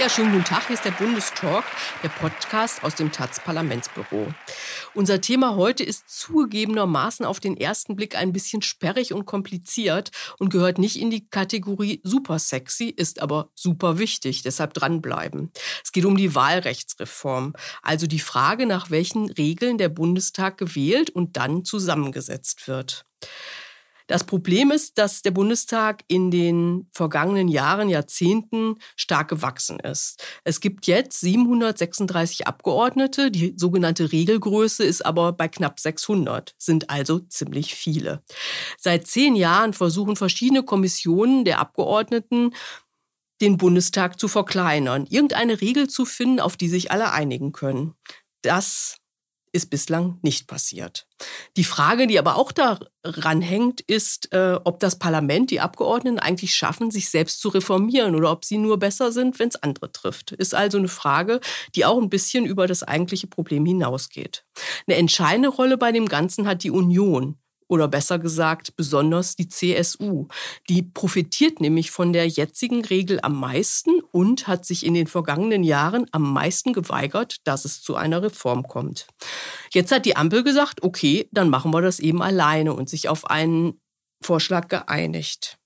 Ja, schönen guten Tag. Hier ist der Bundestalk, der Podcast aus dem taz Parlamentsbüro. Unser Thema heute ist zugegebenermaßen auf den ersten Blick ein bisschen sperrig und kompliziert und gehört nicht in die Kategorie super sexy, ist aber super wichtig. Deshalb dranbleiben. Es geht um die Wahlrechtsreform, also die Frage, nach welchen Regeln der Bundestag gewählt und dann zusammengesetzt wird. Das Problem ist, dass der Bundestag in den vergangenen Jahren, Jahrzehnten stark gewachsen ist. Es gibt jetzt 736 Abgeordnete. Die sogenannte Regelgröße ist aber bei knapp 600, sind also ziemlich viele. Seit zehn Jahren versuchen verschiedene Kommissionen der Abgeordneten, den Bundestag zu verkleinern, irgendeine Regel zu finden, auf die sich alle einigen können. Das ist bislang nicht passiert. Die Frage, die aber auch daran hängt, ist, äh, ob das Parlament, die Abgeordneten eigentlich schaffen, sich selbst zu reformieren oder ob sie nur besser sind, wenn es andere trifft. Ist also eine Frage, die auch ein bisschen über das eigentliche Problem hinausgeht. Eine entscheidende Rolle bei dem Ganzen hat die Union oder besser gesagt besonders die CSU. Die profitiert nämlich von der jetzigen Regel am meisten und hat sich in den vergangenen Jahren am meisten geweigert, dass es zu einer Reform kommt. Jetzt hat die Ampel gesagt, okay, dann machen wir das eben alleine und sich auf einen Vorschlag geeinigt.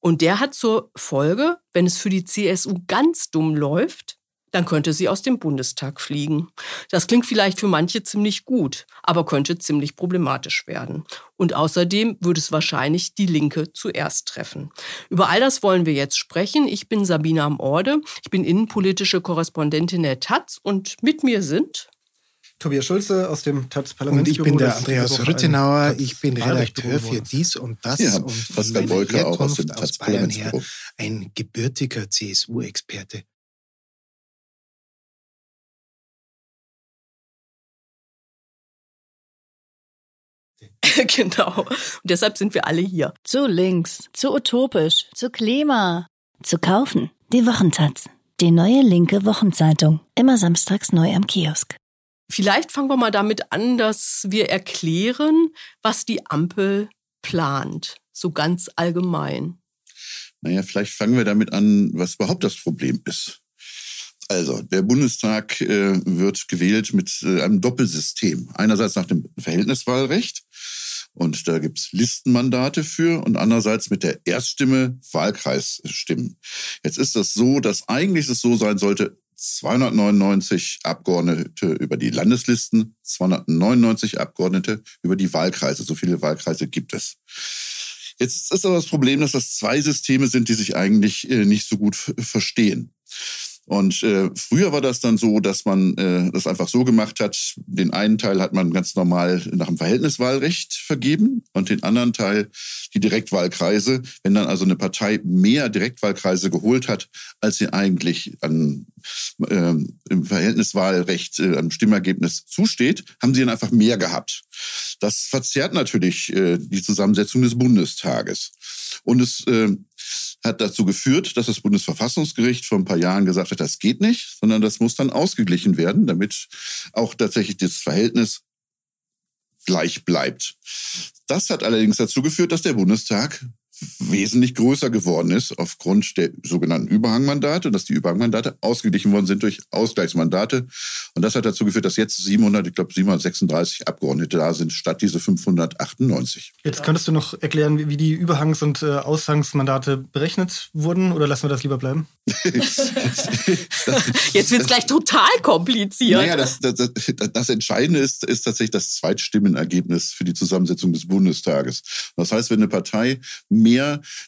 Und der hat zur Folge, wenn es für die CSU ganz dumm läuft, dann könnte sie aus dem Bundestag fliegen. Das klingt vielleicht für manche ziemlich gut, aber könnte ziemlich problematisch werden. Und außerdem würde es wahrscheinlich die Linke zuerst treffen. Über all das wollen wir jetzt sprechen. Ich bin Sabina am Orde. Ich bin innenpolitische Korrespondentin der Taz und mit mir sind Tobias Schulze aus dem taz Parlamentsbüro. Und ich bin der Andreas Rüttenauer. Ich bin Redakteur für dies und das ja, und von meiner Wolke auch aus, dem aus Bayern her ein gebürtiger CSU-Experte. genau. Und deshalb sind wir alle hier. Zu links, zu utopisch, zu Klima. Zu kaufen. Die Wochentaz. Die neue linke Wochenzeitung. Immer samstags neu am Kiosk. Vielleicht fangen wir mal damit an, dass wir erklären, was die Ampel plant. So ganz allgemein. Naja, vielleicht fangen wir damit an, was überhaupt das Problem ist. Also, der Bundestag äh, wird gewählt mit äh, einem Doppelsystem. Einerseits nach dem Verhältniswahlrecht und da gibt's Listenmandate für und andererseits mit der Erststimme Wahlkreisstimmen. Jetzt ist das so, dass eigentlich es so sein sollte, 299 Abgeordnete über die Landeslisten, 299 Abgeordnete über die Wahlkreise. So viele Wahlkreise gibt es. Jetzt ist aber das Problem, dass das zwei Systeme sind, die sich eigentlich äh, nicht so gut verstehen. Und äh, früher war das dann so, dass man äh, das einfach so gemacht hat, den einen Teil hat man ganz normal nach dem Verhältniswahlrecht vergeben und den anderen Teil die Direktwahlkreise. Wenn dann also eine Partei mehr Direktwahlkreise geholt hat, als sie eigentlich an, äh, im Verhältniswahlrecht äh, am Stimmergebnis zusteht, haben sie dann einfach mehr gehabt. Das verzerrt natürlich äh, die Zusammensetzung des Bundestages. Und es äh, hat dazu geführt, dass das Bundesverfassungsgericht vor ein paar Jahren gesagt hat, das geht nicht, sondern das muss dann ausgeglichen werden, damit auch tatsächlich das Verhältnis gleich bleibt. Das hat allerdings dazu geführt, dass der Bundestag wesentlich größer geworden ist aufgrund der sogenannten Überhangmandate und dass die Überhangmandate ausgeglichen worden sind durch Ausgleichsmandate. Und das hat dazu geführt, dass jetzt 700, ich glaube 736 Abgeordnete da sind, statt diese 598. Jetzt könntest du noch erklären, wie die Überhangs- und äh, Ausgangsmandate berechnet wurden oder lassen wir das lieber bleiben? jetzt wird es gleich total kompliziert. Naja, das, das, das, das Entscheidende ist, ist tatsächlich das Zweitstimmenergebnis für die Zusammensetzung des Bundestages. Das heißt, wenn eine Partei mehr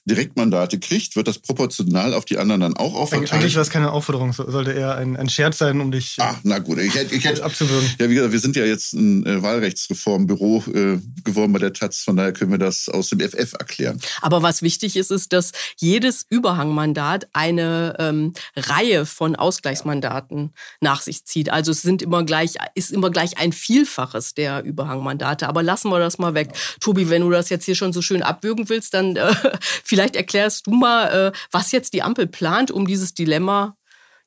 Direktmandate kriegt, wird das proportional auf die anderen dann auch auferteilt. Eigentlich war es keine Aufforderung, sollte eher ein, ein Scherz sein, um dich ah, na gut. Ich hätte, ich hätte, abzuwürgen. Ja, wie gesagt, wir sind ja jetzt ein äh, Wahlrechtsreformbüro äh, geworden bei der Taz, von daher können wir das aus dem FF erklären. Aber was wichtig ist, ist, dass jedes Überhangmandat eine ähm, Reihe von Ausgleichsmandaten nach sich zieht. Also es sind immer gleich, ist immer gleich ein Vielfaches der Überhangmandate. Aber lassen wir das mal weg. Tobi, wenn du das jetzt hier schon so schön abwürgen willst, dann äh, vielleicht erklärst du mal, äh, was jetzt die Ampel plant, um dieses Dilemma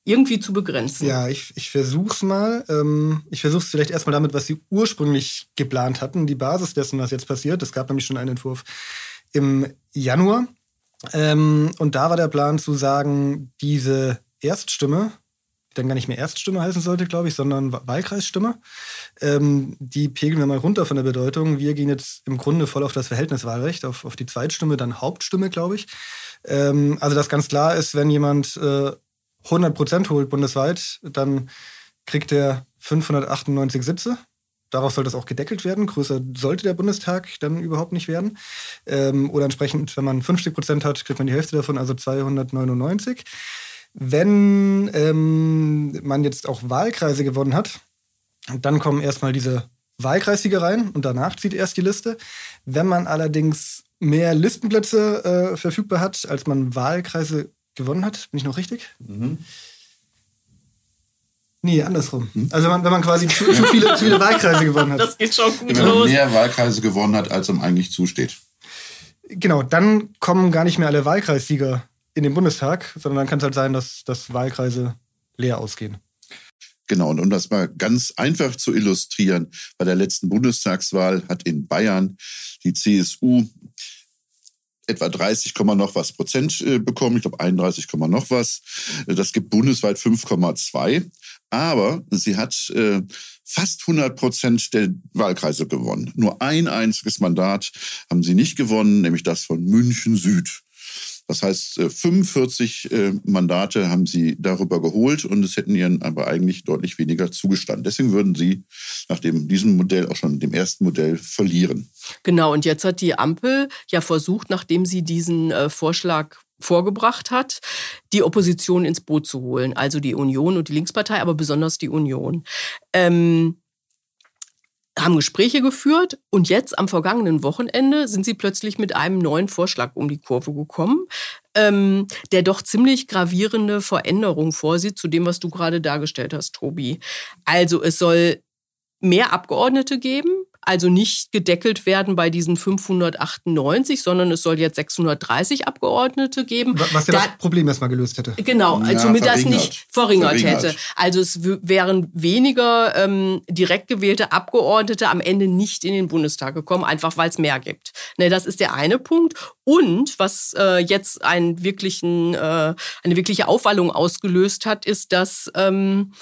irgendwie zu begrenzen. Ja, ich, ich versuch's mal. Ähm, ich versuch's vielleicht erstmal damit, was sie ursprünglich geplant hatten, die Basis dessen, was jetzt passiert. Es gab nämlich schon einen Entwurf im Januar. Ähm, und da war der Plan zu sagen, diese Erststimme, dann gar nicht mehr Erststimme heißen sollte, glaube ich, sondern Wahlkreisstimme, ähm, die pegeln wir mal runter von der Bedeutung. Wir gehen jetzt im Grunde voll auf das Verhältniswahlrecht, auf, auf die Zweitstimme, dann Hauptstimme, glaube ich. Ähm, also, dass ganz klar ist, wenn jemand äh, 100 Prozent holt bundesweit, dann kriegt er 598 Sitze. Darauf soll das auch gedeckelt werden. Größer sollte der Bundestag dann überhaupt nicht werden. Ähm, oder entsprechend, wenn man 50 Prozent hat, kriegt man die Hälfte davon, also 299. Wenn ähm, man jetzt auch Wahlkreise gewonnen hat, dann kommen erstmal diese Wahlkreissieger rein und danach zieht erst die Liste. Wenn man allerdings mehr Listenplätze äh, verfügbar hat, als man Wahlkreise gewonnen hat. Bin ich noch richtig? Mhm. Nee, andersrum. Hm? Also wenn man, wenn man quasi zu, zu, viele, zu viele Wahlkreise gewonnen hat. Das geht schon gut wenn man mehr Wahlkreise gewonnen hat, als ihm eigentlich zusteht. Genau, dann kommen gar nicht mehr alle Wahlkreissieger in den Bundestag, sondern dann kann es halt sein, dass, dass Wahlkreise leer ausgehen. Genau, und um das mal ganz einfach zu illustrieren, bei der letzten Bundestagswahl hat in Bayern die CSU etwa 30, noch was Prozent äh, bekommen. Ich glaube 31, noch was. Das gibt bundesweit 5,2. Aber sie hat äh, fast 100 Prozent der Wahlkreise gewonnen. Nur ein einziges Mandat haben sie nicht gewonnen, nämlich das von München Süd. Das heißt, 45 äh, äh, Mandate haben sie darüber geholt und es hätten ihnen aber eigentlich deutlich weniger zugestanden. Deswegen würden sie nach dem, diesem Modell, auch schon dem ersten Modell, verlieren. Genau, und jetzt hat die Ampel ja versucht, nachdem sie diesen äh, Vorschlag vorgebracht hat, die Opposition ins Boot zu holen, also die Union und die Linkspartei, aber besonders die Union. Ähm, haben Gespräche geführt und jetzt am vergangenen Wochenende sind sie plötzlich mit einem neuen Vorschlag um die Kurve gekommen, ähm, der doch ziemlich gravierende Veränderungen vorsieht zu dem, was du gerade dargestellt hast, Tobi. Also es soll mehr Abgeordnete geben, also nicht gedeckelt werden bei diesen 598, sondern es soll jetzt 630 Abgeordnete geben. Was ja da, das Problem erstmal gelöst hätte. Genau, ja, also das nicht verringert, verringert, hätte. Also es wären weniger ähm, direkt gewählte Abgeordnete am Ende nicht in den Bundestag gekommen, einfach weil es mehr gibt. Ne, das ist der eine Punkt. Und was äh, jetzt einen wirklichen, äh, eine wirkliche Aufwallung ausgelöst hat, ist, dass ähm,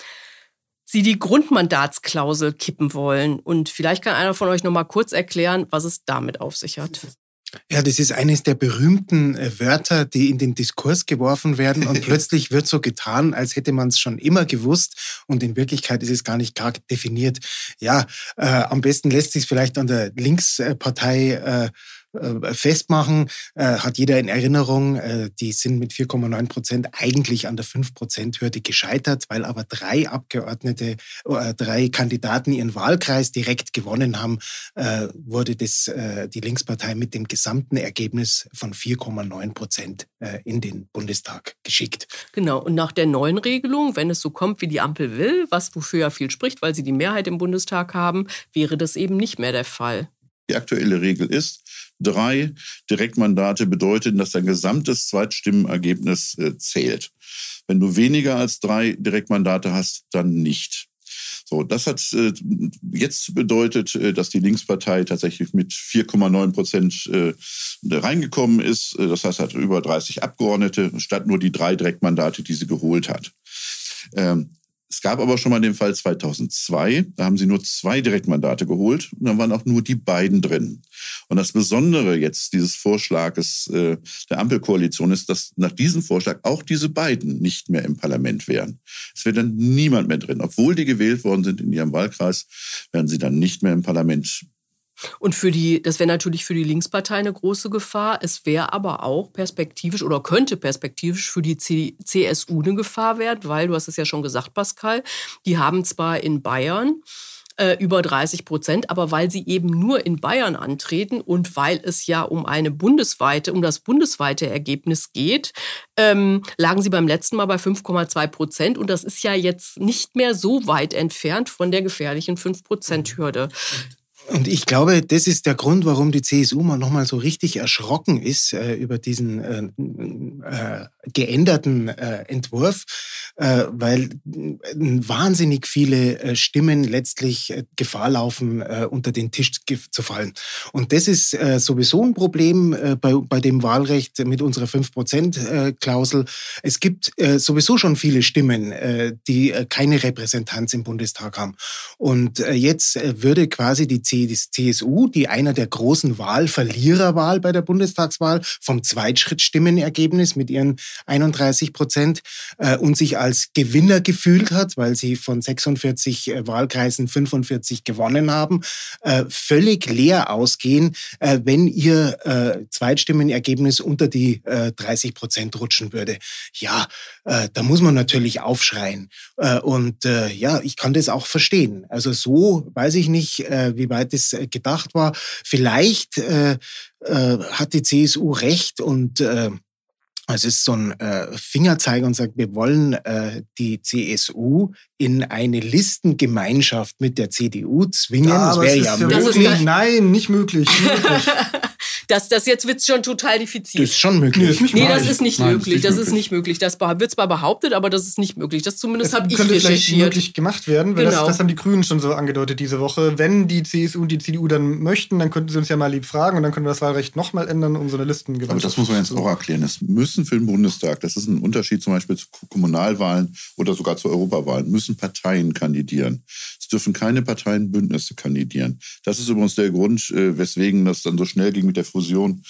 Sie die Grundmandatsklausel kippen wollen. Und vielleicht kann einer von euch noch mal kurz erklären, was es damit auf sich hat. Ja, das ist eines der berühmten äh, Wörter, die in den Diskurs geworfen werden und plötzlich wird so getan, als hätte man es schon immer gewusst und in Wirklichkeit ist es gar nicht klar definiert. Ja, äh, am besten lässt sich vielleicht an der Linkspartei äh, äh, festmachen, äh, hat jeder in Erinnerung, äh, die sind mit 4,9 Prozent eigentlich an der 5-Prozent-Hürde gescheitert, weil aber drei Abgeordnete, drei Kandidaten ihren Wahlkreis direkt gewonnen haben, wurde das, die Linkspartei mit dem gesamten Ergebnis von 4,9 Prozent in den Bundestag geschickt. Genau, und nach der neuen Regelung, wenn es so kommt, wie die Ampel will, was wofür ja viel spricht, weil sie die Mehrheit im Bundestag haben, wäre das eben nicht mehr der Fall. Die aktuelle Regel ist, drei Direktmandate bedeuten, dass dein gesamtes Zweitstimmenergebnis äh, zählt. Wenn du weniger als drei Direktmandate hast, dann nicht. So, das hat äh, jetzt bedeutet, äh, dass die Linkspartei tatsächlich mit 4,9 Prozent reingekommen ist. Das heißt, hat über 30 Abgeordnete statt nur die drei Direktmandate, die sie geholt hat. Ähm, es gab aber schon mal den Fall 2002, da haben sie nur zwei Direktmandate geholt und dann waren auch nur die beiden drin. Und das Besondere jetzt dieses Vorschlages äh, der Ampelkoalition ist, dass nach diesem Vorschlag auch diese beiden nicht mehr im Parlament wären. Es wäre dann niemand mehr drin. Obwohl die gewählt worden sind in ihrem Wahlkreis, wären sie dann nicht mehr im Parlament und für die, das wäre natürlich für die Linkspartei eine große Gefahr. Es wäre aber auch perspektivisch oder könnte perspektivisch für die CSU eine Gefahr werden, weil, du hast es ja schon gesagt, Pascal, die haben zwar in Bayern äh, über 30 Prozent, aber weil sie eben nur in Bayern antreten und weil es ja um eine bundesweite, um das bundesweite Ergebnis geht, ähm, lagen sie beim letzten Mal bei 5,2 Prozent und das ist ja jetzt nicht mehr so weit entfernt von der gefährlichen 5-Prozent-Hürde. Und ich glaube, das ist der Grund, warum die CSU mal nochmal so richtig erschrocken ist äh, über diesen äh, äh, geänderten äh, Entwurf, äh, weil wahnsinnig viele äh, Stimmen letztlich äh, Gefahr laufen, äh, unter den Tisch zu fallen. Und das ist äh, sowieso ein Problem äh, bei, bei dem Wahlrecht mit unserer 5%-Klausel. Es gibt sowieso schon viele Stimmen, die keine Repräsentanz im Bundestag haben. Und jetzt würde quasi die CSU, die einer der großen Wahlverliererwahl bei der Bundestagswahl vom Zweitschrittstimmenergebnis mit ihren 31 Prozent und sich als Gewinner gefühlt hat, weil sie von 46 Wahlkreisen 45 gewonnen haben, völlig leer ausgehen, äh, wenn ihr äh, Zweitstimmenergebnis unter die äh, 30 Prozent rutschen würde. Ja, äh, da muss man natürlich aufschreien. Äh, und äh, ja, ich kann das auch verstehen. Also so weiß ich nicht, äh, wie weit es äh, gedacht war. Vielleicht äh, äh, hat die CSU recht und äh, es ist so ein äh, Fingerzeiger und sagt, wir wollen äh, die CSU in eine Listengemeinschaft mit der CDU zwingen. Ja, das wäre ja möglich. Nein, nicht möglich. Nicht möglich. Das, das jetzt wird schon total diffizil. Das ist schon möglich. Nee, ist nicht nee das ist nicht Nein, möglich. Das ist nicht möglich. Das wird zwar behauptet, aber das ist nicht möglich. Das zumindest habe ich könnte recherchiert. vielleicht möglich gemacht werden, weil genau. das, das haben die Grünen schon so angedeutet diese Woche. Wenn die CSU und die CDU dann möchten, dann könnten sie uns ja mal lieb fragen und dann können wir das Wahlrecht nochmal ändern, um so eine Listengemeinschaft Aber das muss man jetzt auch erklären. Es müssen für den Bundestag, das ist ein Unterschied zum Beispiel zu Kommunalwahlen oder sogar zu Europawahlen, müssen Parteien kandidieren. Es dürfen keine Parteienbündnisse kandidieren. Das ist übrigens der Grund, äh, weswegen das dann so schnell ging mit der Fusion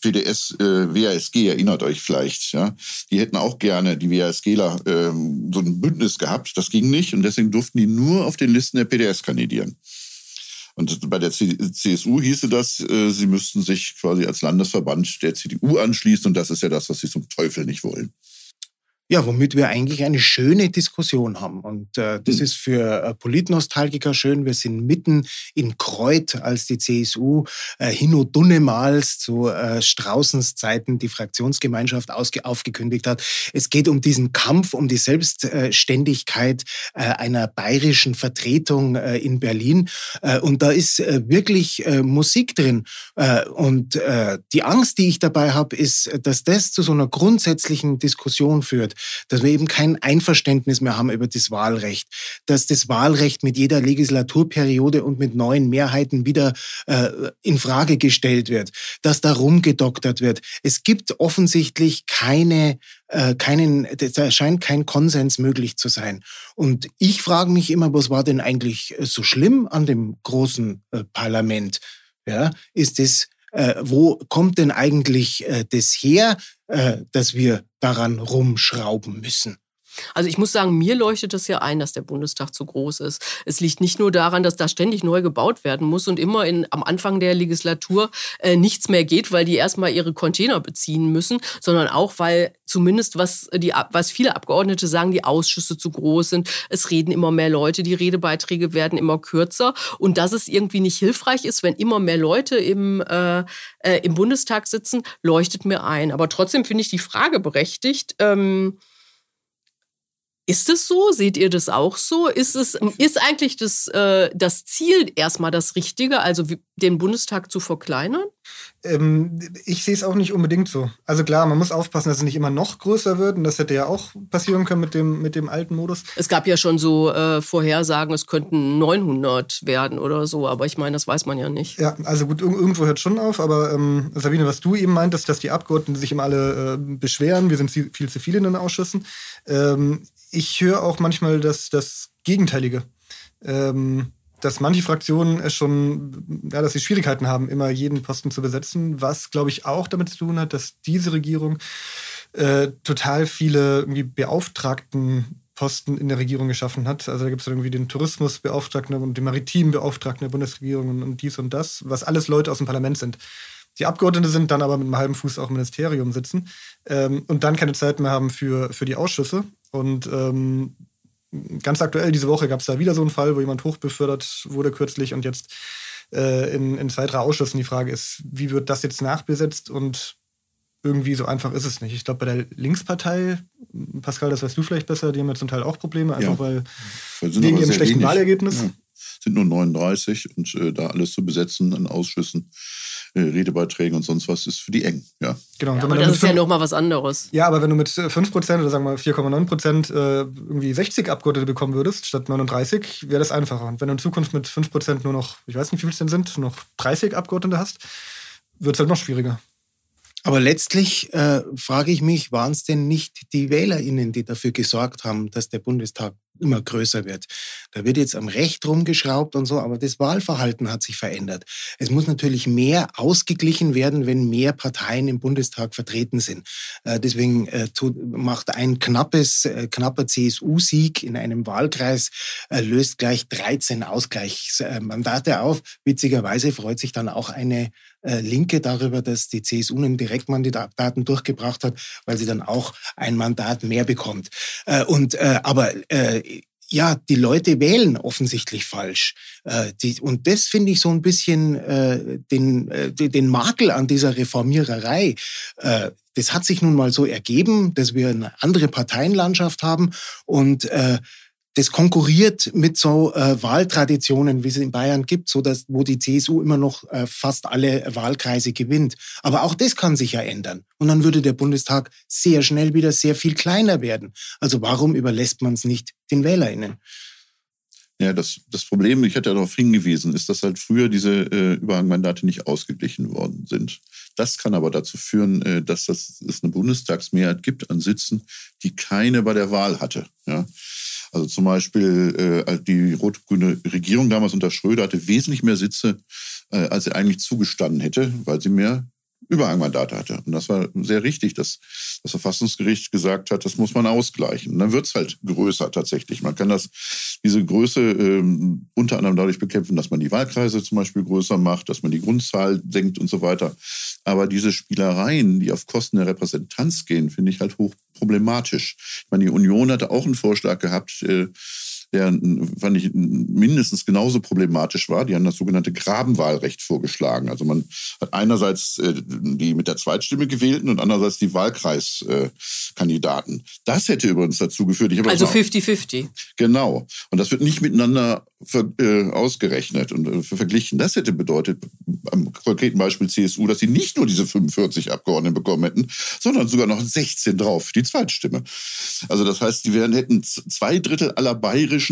PDS, äh, WASG, erinnert euch vielleicht. Ja? Die hätten auch gerne, die WASGler, äh, so ein Bündnis gehabt. Das ging nicht und deswegen durften die nur auf den Listen der PDS kandidieren. Und bei der CSU hieße das, äh, sie müssten sich quasi als Landesverband der CDU anschließen und das ist ja das, was sie zum Teufel nicht wollen. Ja, womit wir eigentlich eine schöne Diskussion haben. Und äh, das mhm. ist für äh, Politnostalgiker schön. Wir sind mitten in Kreuz, als die CSU äh, Hino Dunnemals zu äh, Straußens Zeiten die Fraktionsgemeinschaft ausge aufgekündigt hat. Es geht um diesen Kampf, um die Selbstständigkeit äh, einer bayerischen Vertretung äh, in Berlin. Äh, und da ist äh, wirklich äh, Musik drin. Äh, und äh, die Angst, die ich dabei habe, ist, dass das zu so einer grundsätzlichen Diskussion führt dass wir eben kein Einverständnis mehr haben über das Wahlrecht, dass das Wahlrecht mit jeder Legislaturperiode und mit neuen Mehrheiten wieder äh, in Frage gestellt wird, dass da rumgedoktert wird. Es gibt offensichtlich keine äh, keinen, da scheint kein Konsens möglich zu sein. Und ich frage mich immer, was war denn eigentlich so schlimm an dem großen äh, Parlament? Ja, ist es äh, wo kommt denn eigentlich äh, das her, äh, dass wir daran rumschrauben müssen? Also ich muss sagen, mir leuchtet es ja ein, dass der Bundestag zu groß ist. Es liegt nicht nur daran, dass da ständig neu gebaut werden muss und immer in, am Anfang der Legislatur äh, nichts mehr geht, weil die erstmal ihre Container beziehen müssen, sondern auch, weil zumindest was, die, was viele Abgeordnete sagen, die Ausschüsse zu groß sind. Es reden immer mehr Leute, die Redebeiträge werden immer kürzer und dass es irgendwie nicht hilfreich ist, wenn immer mehr Leute im, äh, äh, im Bundestag sitzen, leuchtet mir ein. Aber trotzdem finde ich die Frage berechtigt. Ähm, ist es so? Seht ihr das auch so? Ist es ist eigentlich das, äh, das Ziel erstmal das Richtige, also den Bundestag zu verkleinern? Ähm, ich sehe es auch nicht unbedingt so. Also klar, man muss aufpassen, dass es nicht immer noch größer wird. Und das hätte ja auch passieren können mit dem, mit dem alten Modus. Es gab ja schon so äh, Vorhersagen, es könnten 900 werden oder so. Aber ich meine, das weiß man ja nicht. Ja, also gut, irgendwo hört schon auf. Aber ähm, Sabine, was du eben meintest, dass die Abgeordneten sich immer alle äh, beschweren. Wir sind viel zu viele in den Ausschüssen. Ähm, ich höre auch manchmal das, das Gegenteilige. Ähm, dass manche Fraktionen es schon, ja, dass sie Schwierigkeiten haben, immer jeden Posten zu besetzen, was, glaube ich, auch damit zu tun hat, dass diese Regierung äh, total viele irgendwie Beauftragten Posten in der Regierung geschaffen hat. Also da gibt es irgendwie den Tourismusbeauftragten und den maritimen Beauftragten der Bundesregierung und, und dies und das, was alles Leute aus dem Parlament sind. Die Abgeordnete sind dann aber mit einem halben Fuß auch im Ministerium sitzen ähm, und dann keine Zeit mehr haben für, für die Ausschüsse. Und ähm, ganz aktuell diese Woche gab es da wieder so einen Fall, wo jemand hochbefördert wurde kürzlich und jetzt äh, in, in zwei, drei Ausschüssen die Frage ist, wie wird das jetzt nachbesetzt und irgendwie so einfach ist es nicht. Ich glaube, bei der Linkspartei, Pascal, das weißt du vielleicht besser, die haben ja zum Teil auch Probleme, einfach ja. weil wegen ihrem schlechten wenig. Wahlergebnis. Ja. Sind nur 39 und äh, da alles zu besetzen an Ausschüssen äh, Redebeiträgen und sonst was ist für die eng. Ja. Genau. Ja, aber das dann ist ja nochmal was anderes. Ja, aber wenn du mit 5% oder sagen wir mal 4,9% äh, irgendwie 60 Abgeordnete bekommen würdest, statt 39, wäre das einfacher. Und wenn du in Zukunft mit 5% nur noch, ich weiß nicht, wie viel es denn sind, noch 30 Abgeordnete hast, wird es halt noch schwieriger. Aber letztlich äh, frage ich mich, waren es denn nicht die WählerInnen, die dafür gesorgt haben, dass der Bundestag immer größer wird? Da wird jetzt am Recht rumgeschraubt und so, aber das Wahlverhalten hat sich verändert. Es muss natürlich mehr ausgeglichen werden, wenn mehr Parteien im Bundestag vertreten sind. Äh, deswegen äh, macht ein knappes, äh, knapper CSU-Sieg in einem Wahlkreis löst gleich 13 Ausgleichsmandate auf. Witzigerweise freut sich dann auch eine Linke darüber, dass die CSU einen Direktmandaten durchgebracht hat, weil sie dann auch ein Mandat mehr bekommt. Und aber ja, die Leute wählen offensichtlich falsch. Äh, die, und das finde ich so ein bisschen äh, den, äh, den Makel an dieser Reformiererei. Äh, das hat sich nun mal so ergeben, dass wir eine andere Parteienlandschaft haben und äh, das konkurriert mit so äh, Wahltraditionen, wie es in Bayern gibt, so dass wo die CSU immer noch äh, fast alle Wahlkreise gewinnt. Aber auch das kann sich ja ändern und dann würde der Bundestag sehr schnell wieder sehr viel kleiner werden. Also warum überlässt man es nicht den Wählerinnen? Ja, das, das Problem, ich hatte ja darauf hingewiesen, ist, dass halt früher diese äh, Überhangmandate nicht ausgeglichen worden sind. Das kann aber dazu führen, äh, dass das, es eine Bundestagsmehrheit gibt an Sitzen, die keine bei der Wahl hatte. Ja? Also zum Beispiel äh, die rot-grüne Regierung damals unter Schröder hatte wesentlich mehr Sitze, äh, als sie eigentlich zugestanden hätte, weil sie mehr Überhangmandate hatte. Und das war sehr richtig, dass das Verfassungsgericht gesagt hat, das muss man ausgleichen. Und dann wird es halt größer tatsächlich. Man kann das, diese Größe ähm, unter anderem dadurch bekämpfen, dass man die Wahlkreise zum Beispiel größer macht, dass man die Grundzahl senkt und so weiter. Aber diese Spielereien, die auf Kosten der Repräsentanz gehen, finde ich halt hoch problematisch. Ich meine, die Union hatte auch einen Vorschlag gehabt, äh, der fand ich mindestens genauso problematisch war. Die haben das sogenannte Grabenwahlrecht vorgeschlagen. Also man hat einerseits äh, die mit der Zweitstimme gewählten und andererseits die Wahlkreiskandidaten. das hätte übrigens dazu geführt. also 50-50. Genau. Und das wird nicht miteinander äh, ausgerechnet und äh, verglichen. Das hätte bedeutet, am konkreten Beispiel CSU, dass sie nicht nur diese 45 Abgeordneten bekommen hätten, sondern sogar noch 16 drauf, die Zweitstimme. Also das heißt, die wären, hätten zwei Drittel aller bayerischen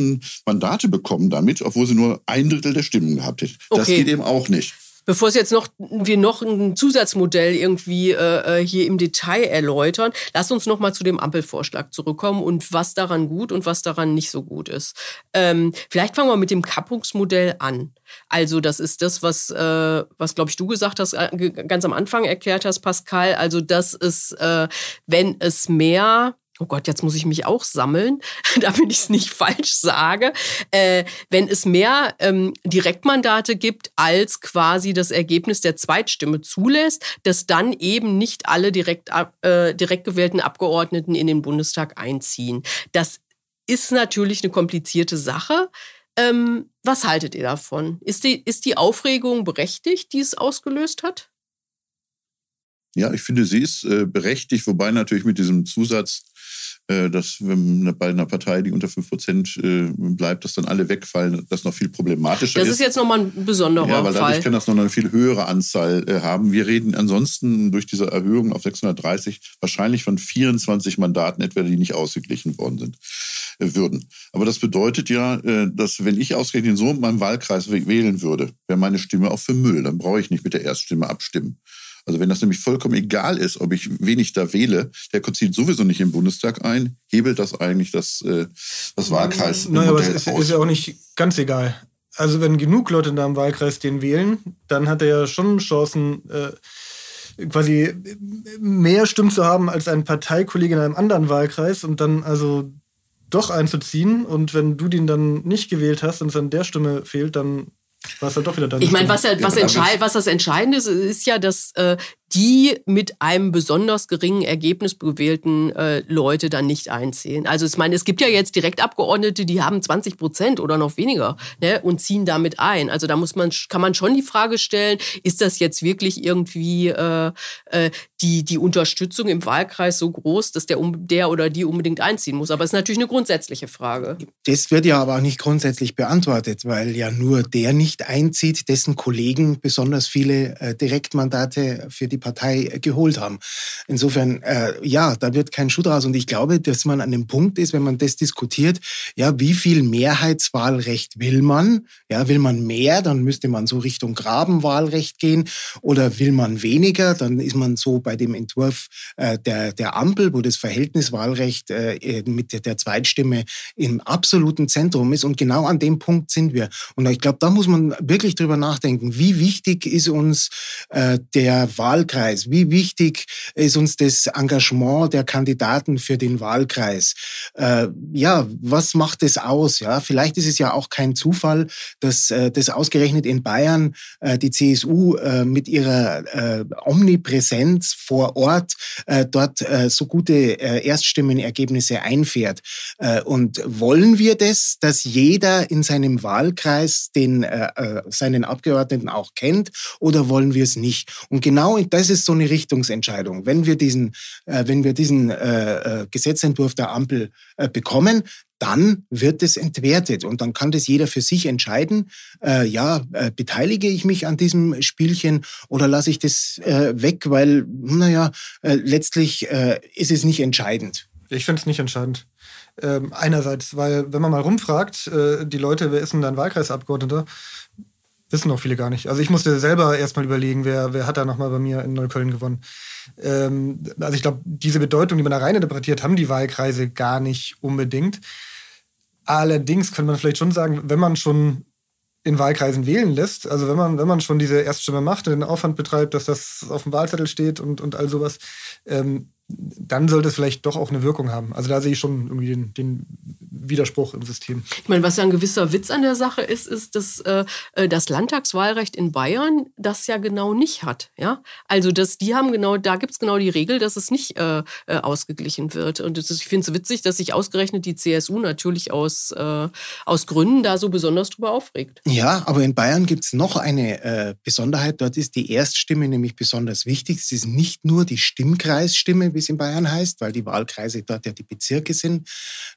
Mandate bekommen damit, obwohl sie nur ein Drittel der Stimmen gehabt hätten. Das Okay. geht eben auch nicht. Bevor es jetzt noch wir noch ein Zusatzmodell irgendwie äh, hier im Detail erläutern, lass uns noch mal zu dem Ampelvorschlag zurückkommen und was daran gut und was daran nicht so gut ist. Ähm, vielleicht fangen wir mit dem Kappungsmodell an. Also das ist das, was äh, was glaube ich du gesagt hast, äh, ganz am Anfang erklärt hast, Pascal. Also das ist, äh, wenn es mehr Oh Gott, jetzt muss ich mich auch sammeln, damit ich es nicht falsch sage. Äh, wenn es mehr ähm, Direktmandate gibt, als quasi das Ergebnis der Zweitstimme zulässt, dass dann eben nicht alle direkt, äh, direkt gewählten Abgeordneten in den Bundestag einziehen. Das ist natürlich eine komplizierte Sache. Ähm, was haltet ihr davon? Ist die, ist die Aufregung berechtigt, die es ausgelöst hat? Ja, ich finde, sie ist äh, berechtigt, wobei natürlich mit diesem Zusatz, dass wenn bei einer Partei, die unter 5 Prozent äh, bleibt, dass dann alle wegfallen, das noch viel problematischer Das ist jetzt nochmal ein besonderer Ja, weil dadurch Fall. kann das noch eine viel höhere Anzahl äh, haben. Wir reden ansonsten durch diese Erhöhung auf 630 wahrscheinlich von 24 Mandaten etwa, die nicht ausgeglichen worden sind, äh, würden. Aber das bedeutet ja, äh, dass wenn ich ausgerechnet so in meinem Wahlkreis wä- wählen würde, wäre meine Stimme auch für Müll. Dann brauche ich nicht mit der Erststimme abstimmen. Also wenn das nämlich vollkommen egal ist, ob ich wen ich da wähle, der zieht sowieso nicht im Bundestag ein, hebelt das eigentlich das, äh, das Wahlkreis Naja, aber es ist, ist ja auch nicht ganz egal. Also wenn genug Leute in deinem Wahlkreis den wählen, dann hat er ja schon Chancen, äh, quasi mehr Stimmen zu haben als ein Parteikollege in einem anderen Wahlkreis und dann also doch einzuziehen. Und wenn du den dann nicht gewählt hast und es an der Stimme fehlt, dann halt doch wieder deine Ich meine, was, ja, was, entscheid, was das Entscheidende ist, ist ja, dass äh, die mit einem besonders geringen Ergebnis gewählten äh, Leute dann nicht einzählen. Also ich meine, es gibt ja jetzt Direktabgeordnete, die haben 20 Prozent oder noch weniger ne, und ziehen damit ein. Also da muss man, kann man schon die Frage stellen, ist das jetzt wirklich irgendwie äh, äh, die, die Unterstützung im Wahlkreis so groß, dass der, der oder die unbedingt einziehen muss? Aber es ist natürlich eine grundsätzliche Frage. Das wird ja aber auch nicht grundsätzlich beantwortet, weil ja nur der nicht einzieht, dessen Kollegen besonders viele äh, Direktmandate für die Partei geholt haben. Insofern, äh, ja, da wird kein Schuh draus. Und ich glaube, dass man an dem Punkt ist, wenn man das diskutiert, ja, wie viel Mehrheitswahlrecht will man? Ja, will man mehr, dann müsste man so Richtung Grabenwahlrecht gehen. Oder will man weniger, dann ist man so bei dem Entwurf äh, der, der Ampel, wo das Verhältniswahlrecht äh, mit der, der Zweitstimme im absoluten Zentrum ist. Und genau an dem Punkt sind wir. Und ich glaube, da muss man wirklich drüber nachdenken, wie wichtig ist uns äh, der Wahlkreis, wie wichtig ist uns das Engagement der Kandidaten für den Wahlkreis. Äh, ja, was macht es aus? Ja, vielleicht ist es ja auch kein Zufall, dass äh, das ausgerechnet in Bayern äh, die CSU äh, mit ihrer äh, Omnipräsenz vor Ort äh, dort äh, so gute äh, Erststimmenergebnisse einfährt. Äh, und wollen wir das, dass jeder in seinem Wahlkreis den äh, äh, seinen Abgeordneten auch kennt, oder wollen wir es nicht? Und genau das ist so eine Richtungsentscheidung. Wenn wir diesen, äh, wenn wir diesen äh, äh, Gesetzentwurf der Ampel äh, bekommen, dann wird es entwertet und dann kann das jeder für sich entscheiden, äh, ja, äh, beteilige ich mich an diesem Spielchen oder lasse ich das äh, weg, weil, naja, letztlich ist es nicht entscheidend. Ich finde es nicht entscheidend. Ähm, einerseits, weil wenn man mal rumfragt, äh, die Leute, wer ist denn dein Wahlkreisabgeordneter, wissen auch viele gar nicht. Also ich musste selber erstmal überlegen, wer, wer hat da nochmal bei mir in Neukölln gewonnen. Ähm, also ich glaube, diese Bedeutung, die man da rein interpretiert, haben die Wahlkreise gar nicht unbedingt. Allerdings könnte man vielleicht schon sagen, wenn man schon in Wahlkreisen wählen lässt, also wenn man, wenn man schon diese Erststimme macht, den Aufwand betreibt, dass das auf dem Wahlzettel steht und, und all sowas, ähm, dann sollte es vielleicht doch auch eine Wirkung haben. Also da sehe ich schon irgendwie den, den Widerspruch im System. Ich meine, was ja ein gewisser Witz an der Sache ist, ist, dass äh, äh, das Landtagswahlrecht in Bayern das ja genau nicht hat. Ja? Also das, die haben genau, da gibt es genau die Regel, dass es nicht äh, äh, ausgeglichen wird. Und ist, ich finde es witzig, dass sich ausgerechnet die CSU natürlich aus, äh, aus Gründen da so besonders drüber aufregt. Ja, aber in Bayern gibt es noch eine äh, Besonderheit. Dort ist die Erststimme nämlich besonders wichtig. Es ist nicht nur die Stimmkreisstimme, wie es in Bayern heißt, weil die Wahlkreise dort ja die Bezirke sind.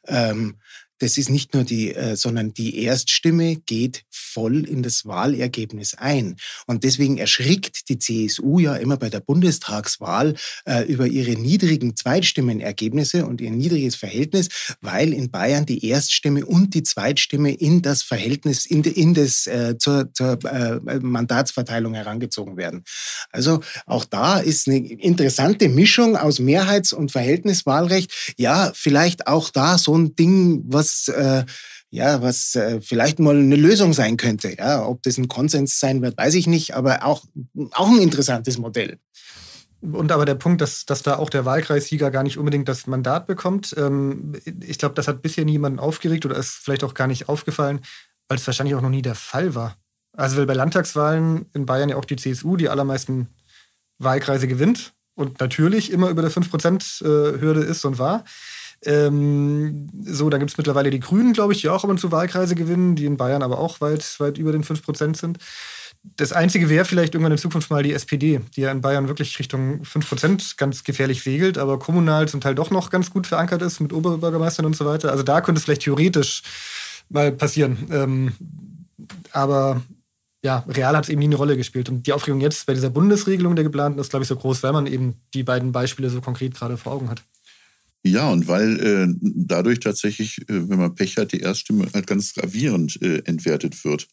Ähm, das ist nicht nur die, äh, sondern die Erststimme geht voll in das Wahlergebnis ein. Und deswegen erschrickt die CSU ja immer bei der Bundestagswahl äh, über ihre niedrigen Zweitstimmenergebnisse und ihr niedriges Verhältnis, weil in Bayern die Erststimme und die Zweitstimme in das Verhältnis, in, in das äh, zur, zur äh, Mandatsverteilung herangezogen werden. Also auch da ist eine interessante Mischung aus Mehrheits- und Verhältniswahlrecht. Ja, vielleicht auch da so ein Ding, was was, äh, ja, was äh, vielleicht mal eine Lösung sein könnte. Ja, ob das ein Konsens sein wird, weiß ich nicht, aber auch, auch ein interessantes Modell. Und aber der Punkt, dass, dass da auch der Wahlkreissieger gar nicht unbedingt das Mandat bekommt, ähm, ich glaube, das hat bisher niemanden aufgeregt oder ist vielleicht auch gar nicht aufgefallen, weil es wahrscheinlich auch noch nie der Fall war. Also weil bei Landtagswahlen in Bayern ja auch die CSU die allermeisten Wahlkreise gewinnt und natürlich immer über der 5%-Hürde äh, ist und war. Ähm, so, dann gibt es mittlerweile die Grünen, glaube ich, die auch ab und zu Wahlkreise gewinnen, die in Bayern aber auch weit, weit über den 5% sind. Das Einzige wäre vielleicht irgendwann in Zukunft mal die SPD, die ja in Bayern wirklich Richtung 5% ganz gefährlich segelt, aber kommunal zum Teil doch noch ganz gut verankert ist mit Oberbürgermeistern und so weiter. Also da könnte es vielleicht theoretisch mal passieren. Ähm, aber ja, real hat es eben nie eine Rolle gespielt. Und die Aufregung jetzt bei dieser Bundesregelung der geplanten ist, glaube ich, so groß, weil man eben die beiden Beispiele so konkret gerade vor Augen hat. Ja, und weil äh, dadurch tatsächlich, äh, wenn man Pech hat, die Erststimme halt ganz gravierend äh, entwertet wird.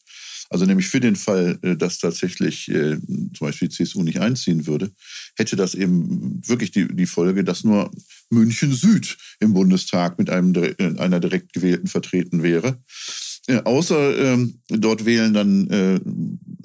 Also nämlich für den Fall, äh, dass tatsächlich äh, zum Beispiel die CSU nicht einziehen würde, hätte das eben wirklich die, die Folge, dass nur München Süd im Bundestag mit einem, äh, einer direkt gewählten vertreten wäre. Äh, außer ähm, dort wählen dann äh,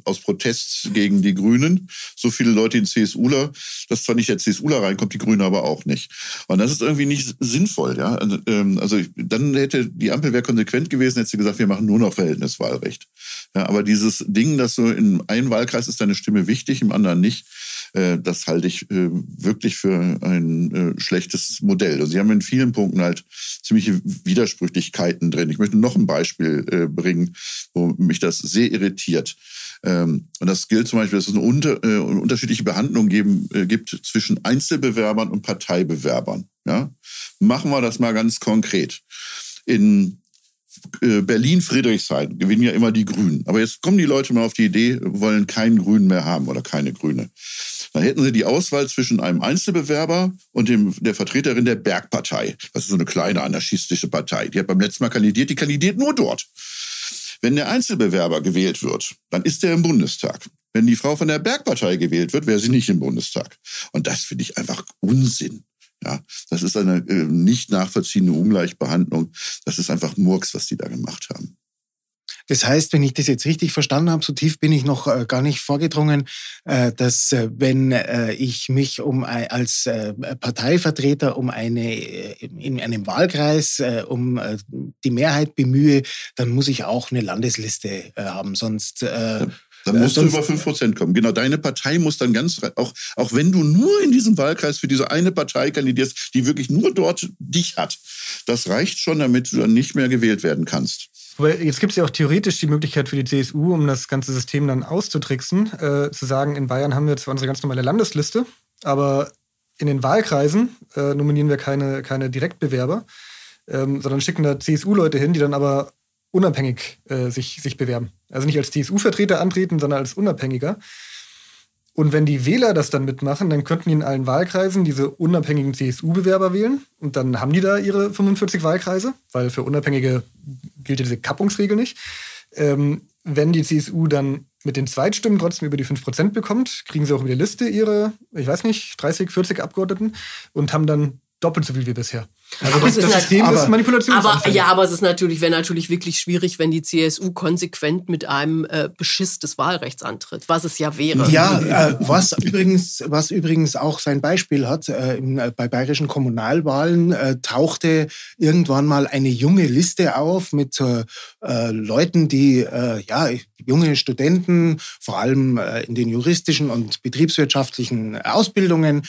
aus Protest gegen die Grünen so viele Leute in CSUler, dass zwar nicht der CSUler reinkommt, die Grünen aber auch nicht. Und das ist irgendwie nicht sinnvoll. Ja? Also, ähm, also dann hätte die Ampel wäre konsequent gewesen, hätte sie gesagt, wir machen nur noch Verhältniswahlrecht. Ja, aber dieses Ding, dass so in einem Wahlkreis ist deine Stimme wichtig, im anderen nicht, das halte ich äh, wirklich für ein äh, schlechtes Modell. Sie haben in vielen Punkten halt ziemliche Widersprüchlichkeiten drin. Ich möchte noch ein Beispiel äh, bringen, wo mich das sehr irritiert. Ähm, und das gilt zum Beispiel, dass es eine, äh, unterschiedliche Behandlung geben, äh, gibt zwischen Einzelbewerbern und Parteibewerbern. Ja? Machen wir das mal ganz konkret. In äh, Berlin-Friedrichshain gewinnen ja immer die Grünen. Aber jetzt kommen die Leute mal auf die Idee, wollen keinen Grünen mehr haben oder keine Grüne. Dann hätten sie die Auswahl zwischen einem Einzelbewerber und dem, der Vertreterin der Bergpartei. Das ist so eine kleine anarchistische Partei. Die hat beim letzten Mal kandidiert, die kandidiert nur dort. Wenn der Einzelbewerber gewählt wird, dann ist er im Bundestag. Wenn die Frau von der Bergpartei gewählt wird, wäre sie nicht im Bundestag. Und das finde ich einfach Unsinn. Ja, das ist eine äh, nicht nachvollziehende Ungleichbehandlung. Das ist einfach Murks, was die da gemacht haben. Das heißt, wenn ich das jetzt richtig verstanden habe, so tief bin ich noch äh, gar nicht vorgedrungen, äh, dass äh, wenn äh, ich mich um als äh, Parteivertreter um eine äh, in einem Wahlkreis um die Mehrheit bemühe, dann muss ich auch eine Landesliste haben, sonst dann musst du über 5% kommen. Genau, deine Partei muss dann ganz, auch, auch wenn du nur in diesem Wahlkreis für diese eine Partei kandidierst, die wirklich nur dort dich hat, das reicht schon, damit du dann nicht mehr gewählt werden kannst. Aber jetzt gibt es ja auch theoretisch die Möglichkeit für die CSU, um das ganze System dann auszutricksen, äh, zu sagen, in Bayern haben wir zwar unsere ganz normale Landesliste, aber in den Wahlkreisen äh, nominieren wir keine, keine Direktbewerber, ähm, sondern schicken da CSU-Leute hin, die dann aber unabhängig äh, sich, sich bewerben. Also nicht als CSU-Vertreter antreten, sondern als Unabhängiger. Und wenn die Wähler das dann mitmachen, dann könnten die in allen Wahlkreisen diese unabhängigen CSU-Bewerber wählen. Und dann haben die da ihre 45 Wahlkreise, weil für Unabhängige gilt ja diese Kappungsregel nicht. Ähm, wenn die CSU dann mit den Zweitstimmen trotzdem über die 5% bekommt, kriegen sie auch über die Liste ihre, ich weiß nicht, 30, 40 Abgeordneten und haben dann doppelt so viel wie bisher. Also das, das System aber, ist Manipulationsanfällig. Ja, aber es ist natürlich, wäre natürlich wirklich schwierig, wenn die CSU konsequent mit einem äh, Beschiss des Wahlrechts antritt, was es ja wäre. Ja, äh, was übrigens, was übrigens auch sein Beispiel hat, äh, in, äh, bei bayerischen Kommunalwahlen äh, tauchte irgendwann mal eine junge Liste auf mit äh, Leuten, die ja junge Studenten, vor allem in den juristischen und betriebswirtschaftlichen Ausbildungen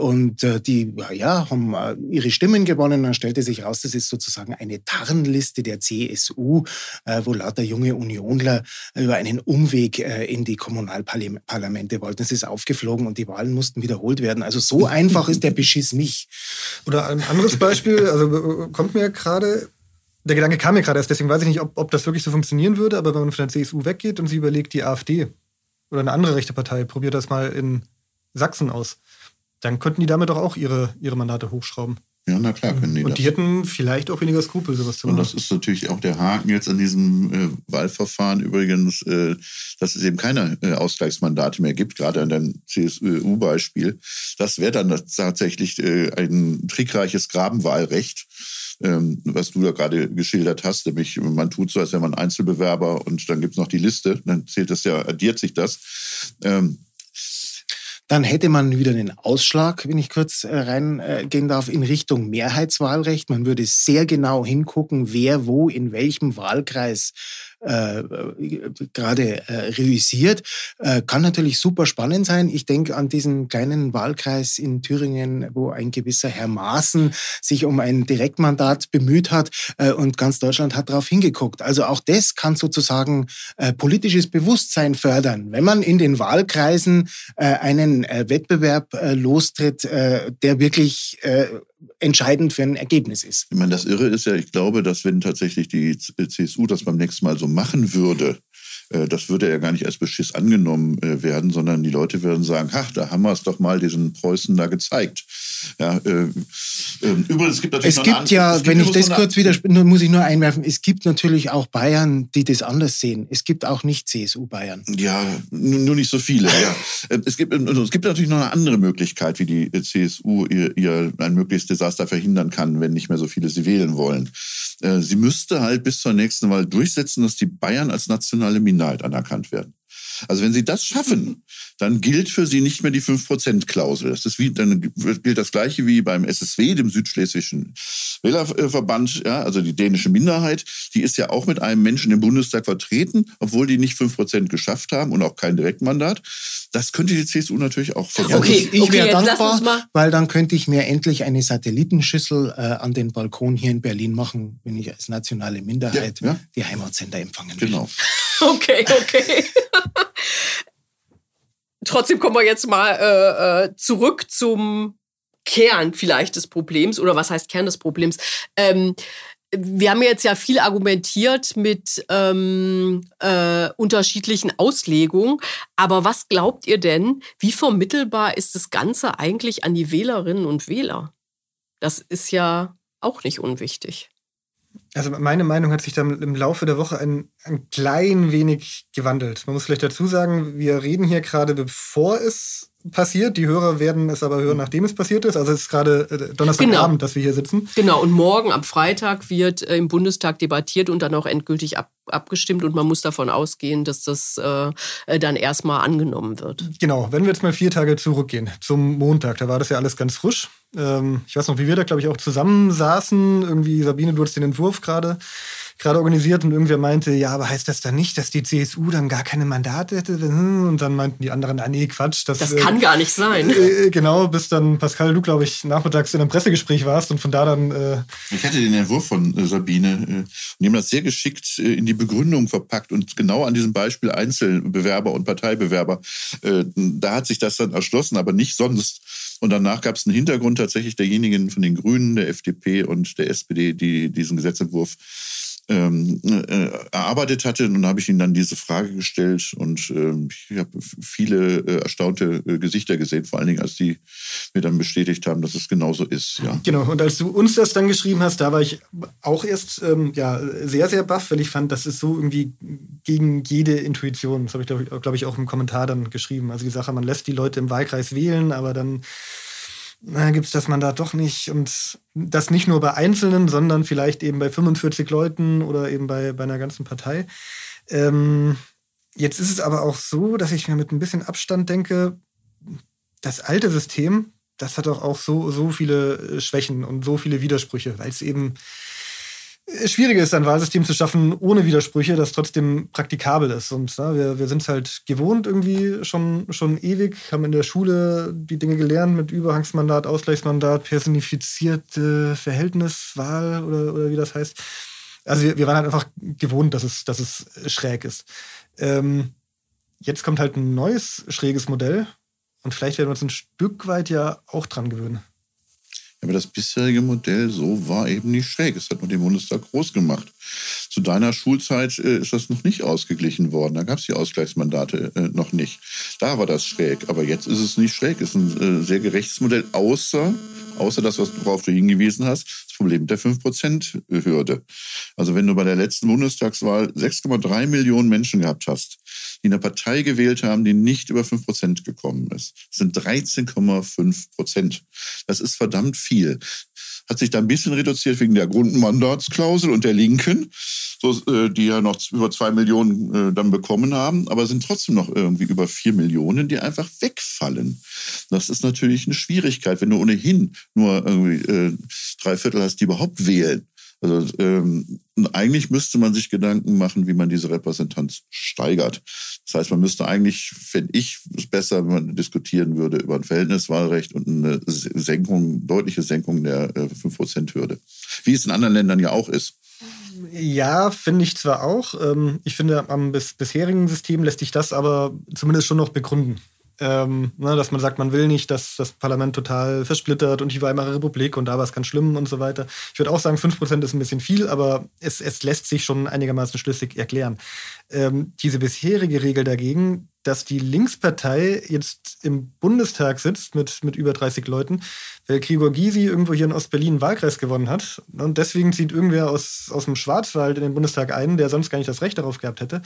und die ja haben ihre Stimmen gewonnen. Dann stellte sich raus, das ist sozusagen eine Tarnliste der CSU, äh, wo lauter junge Unionler über einen Umweg äh, in die Kommunalparlamente wollten. Es ist aufgeflogen und die Wahlen mussten wiederholt werden. Also so einfach ist der Beschiss nicht. Oder ein anderes Beispiel, also äh, kommt mir gerade, der Gedanke kam mir gerade erst, deswegen weiß ich nicht, ob, ob das wirklich so funktionieren würde, aber wenn man von der CSU weggeht und sie überlegt, die AfD oder eine andere rechte Partei, probiert das mal in Sachsen aus, dann könnten die damit doch auch ihre, ihre Mandate hochschrauben. Ja, na klar können die Und das. die hätten vielleicht auch weniger Skrupel, sowas zu machen. Und das ist natürlich auch der Haken jetzt an diesem äh, Wahlverfahren übrigens, äh, dass es eben keine äh, Ausgleichsmandate mehr gibt, gerade an dem CSU-Beispiel. Das wäre dann tatsächlich äh, ein trickreiches Grabenwahlrecht. Ähm, was du da gerade geschildert hast, nämlich man tut so, als wäre man Einzelbewerber und dann gibt es noch die Liste, dann zählt das ja, addiert sich das. Ähm, dann hätte man wieder einen Ausschlag, wenn ich kurz äh, reingehen äh, darf, in Richtung Mehrheitswahlrecht. Man würde sehr genau hingucken, wer wo in welchem Wahlkreis äh, gerade äh, reüssiert. Äh, kann natürlich super spannend sein. Ich denke an diesen kleinen Wahlkreis in Thüringen, wo ein gewisser Herr Maaßen sich um ein Direktmandat bemüht hat äh, und ganz Deutschland hat darauf hingeguckt. Also auch das kann sozusagen äh, politisches Bewusstsein fördern, wenn man in den Wahlkreisen äh, einen Wettbewerb lostritt, der wirklich entscheidend für ein Ergebnis ist. Ich meine, das Irre ist ja, ich glaube, dass wenn tatsächlich die CSU das beim nächsten Mal so machen würde, das würde ja gar nicht als Beschiss angenommen äh, werden, sondern die Leute würden sagen, ach, da haben wir es doch mal diesen Preußen da gezeigt. Ja, äh, äh, übrigens, es gibt natürlich es gibt ja, es gibt wenn ich das kurz widerspreche, muss ich nur einwerfen, es gibt natürlich auch Bayern, die das anders sehen. Es gibt auch nicht CSU-Bayern. Ja, nur nicht so viele. ja. es, gibt, es gibt natürlich noch eine andere Möglichkeit, wie die CSU ihr, ihr ein mögliches Desaster verhindern kann, wenn nicht mehr so viele sie wählen wollen. Sie müsste halt bis zur nächsten Wahl durchsetzen, dass die Bayern als nationale Minderheit anerkannt werden. Also wenn Sie das schaffen, dann gilt für Sie nicht mehr die 5%-Klausel. Das ist wie, dann gilt das Gleiche wie beim SSW, dem Südschlesischen Wählerverband, ja, also die dänische Minderheit. Die ist ja auch mit einem Menschen im Bundestag vertreten, obwohl die nicht 5% geschafft haben und auch kein Direktmandat. Das könnte die CSU natürlich auch versuchen. Okay, ich wäre okay, dankbar, weil dann könnte ich mir endlich eine Satellitenschüssel äh, an den Balkon hier in Berlin machen, wenn ich als nationale Minderheit ja, ja. die Heimatsender empfangen will. Genau. Okay, okay. Trotzdem kommen wir jetzt mal äh, äh, zurück zum Kern vielleicht des Problems oder was heißt Kern des Problems? Ähm, wir haben jetzt ja viel argumentiert mit ähm, äh, unterschiedlichen Auslegungen. Aber was glaubt ihr denn, wie vermittelbar ist das Ganze eigentlich an die Wählerinnen und Wähler? Das ist ja auch nicht unwichtig. Also meine Meinung hat sich dann im Laufe der Woche ein, ein klein wenig gewandelt. Man muss vielleicht dazu sagen, wir reden hier gerade, bevor es passiert. Die Hörer werden es aber hören, nachdem es passiert ist. Also es ist gerade äh, Donnerstagabend, genau. dass wir hier sitzen. Genau, und morgen am Freitag wird äh, im Bundestag debattiert und dann auch endgültig ab, abgestimmt. Und man muss davon ausgehen, dass das äh, äh, dann erstmal angenommen wird. Genau, wenn wir jetzt mal vier Tage zurückgehen zum Montag, da war das ja alles ganz frisch. Ähm, ich weiß noch, wie wir da, glaube ich, auch zusammensaßen. Irgendwie, Sabine, du hast den Entwurf gerade gerade organisiert und irgendwer meinte, ja, aber heißt das dann nicht, dass die CSU dann gar keine Mandate hätte? Und dann meinten die anderen, ah nee, Quatsch. Das, das kann äh, gar nicht sein. Äh, äh, genau, bis dann Pascal, du, glaube ich, nachmittags in einem Pressegespräch warst und von da dann... Äh ich hatte den Entwurf von äh, Sabine äh, und die haben das sehr geschickt in die Begründung verpackt und genau an diesem Beispiel Einzelbewerber und Parteibewerber, da hat sich das dann erschlossen, aber nicht sonst. Und danach gab es einen Hintergrund tatsächlich derjenigen von den Grünen, der FDP und der SPD, die diesen Gesetzentwurf ähm, äh, erarbeitet hatte. Und dann habe ich ihm dann diese Frage gestellt und äh, ich habe viele äh, erstaunte äh, Gesichter gesehen, vor allen Dingen, als die mir dann bestätigt haben, dass es genauso ist. Ja. Genau, und als du uns das dann geschrieben hast, da war ich auch erst ähm, ja, sehr, sehr baff, weil ich fand, das ist so irgendwie gegen jede Intuition. Das habe ich, glaube glaub ich, auch im Kommentar dann geschrieben. Also die Sache, man lässt die Leute im Wahlkreis wählen, aber dann gibt es das Mandat doch nicht. Und das nicht nur bei Einzelnen, sondern vielleicht eben bei 45 Leuten oder eben bei, bei einer ganzen Partei. Ähm, jetzt ist es aber auch so, dass ich mir mit ein bisschen Abstand denke, das alte System, das hat doch auch so, so viele Schwächen und so viele Widersprüche, weil es eben schwierig ist, ein Wahlsystem zu schaffen ohne Widersprüche, das trotzdem praktikabel ist. Und na, wir, wir sind es halt gewohnt irgendwie schon, schon ewig, haben in der Schule die Dinge gelernt mit Überhangsmandat, Ausgleichsmandat, personifizierte Verhältniswahl oder, oder wie das heißt. Also wir, wir waren halt einfach gewohnt, dass es, dass es schräg ist. Ähm, jetzt kommt halt ein neues schräges Modell und vielleicht werden wir uns ein Stück weit ja auch dran gewöhnen. Aber das bisherige Modell so war eben nicht schräg. Es hat nur den Bundestag groß gemacht. Zu deiner Schulzeit äh, ist das noch nicht ausgeglichen worden. Da gab es die Ausgleichsmandate äh, noch nicht. Da war das schräg. Aber jetzt ist es nicht schräg. Es ist ein äh, sehr gerechtes Modell, außer, außer das, worauf du hingewiesen hast, Problem der 5%-Hürde. Also wenn du bei der letzten Bundestagswahl 6,3 Millionen Menschen gehabt hast, die eine Partei gewählt haben, die nicht über 5 Prozent gekommen ist. Das sind 13,5 Prozent. Das ist verdammt viel. Hat sich da ein bisschen reduziert wegen der Grundmandatsklausel und der Linken, so, äh, die ja noch über zwei Millionen äh, dann bekommen haben, aber sind trotzdem noch irgendwie über vier Millionen, die einfach wegfallen. Das ist natürlich eine Schwierigkeit, wenn du ohnehin nur irgendwie äh, drei Viertel hast, die überhaupt wählen. Also ähm, eigentlich müsste man sich Gedanken machen, wie man diese Repräsentanz steigert. Das heißt, man müsste eigentlich, fände ich es besser, wenn man diskutieren würde über ein Verhältniswahlrecht und eine Senkung, deutliche Senkung der äh, 5%-Hürde. Wie es in anderen Ländern ja auch ist. Ja, finde ich zwar auch. Ähm, ich finde, am bisherigen System lässt sich das aber zumindest schon noch begründen. Ähm, ne, dass man sagt, man will nicht, dass das Parlament total versplittert und die Weimarer Republik und da war es ganz schlimm und so weiter. Ich würde auch sagen, 5% ist ein bisschen viel, aber es, es lässt sich schon einigermaßen schlüssig erklären. Ähm, diese bisherige Regel dagegen, dass die Linkspartei jetzt im Bundestag sitzt mit, mit über 30 Leuten, weil Gregor Gysi irgendwo hier in Ostberlin einen Wahlkreis gewonnen hat und deswegen zieht irgendwer aus, aus dem Schwarzwald in den Bundestag ein, der sonst gar nicht das Recht darauf gehabt hätte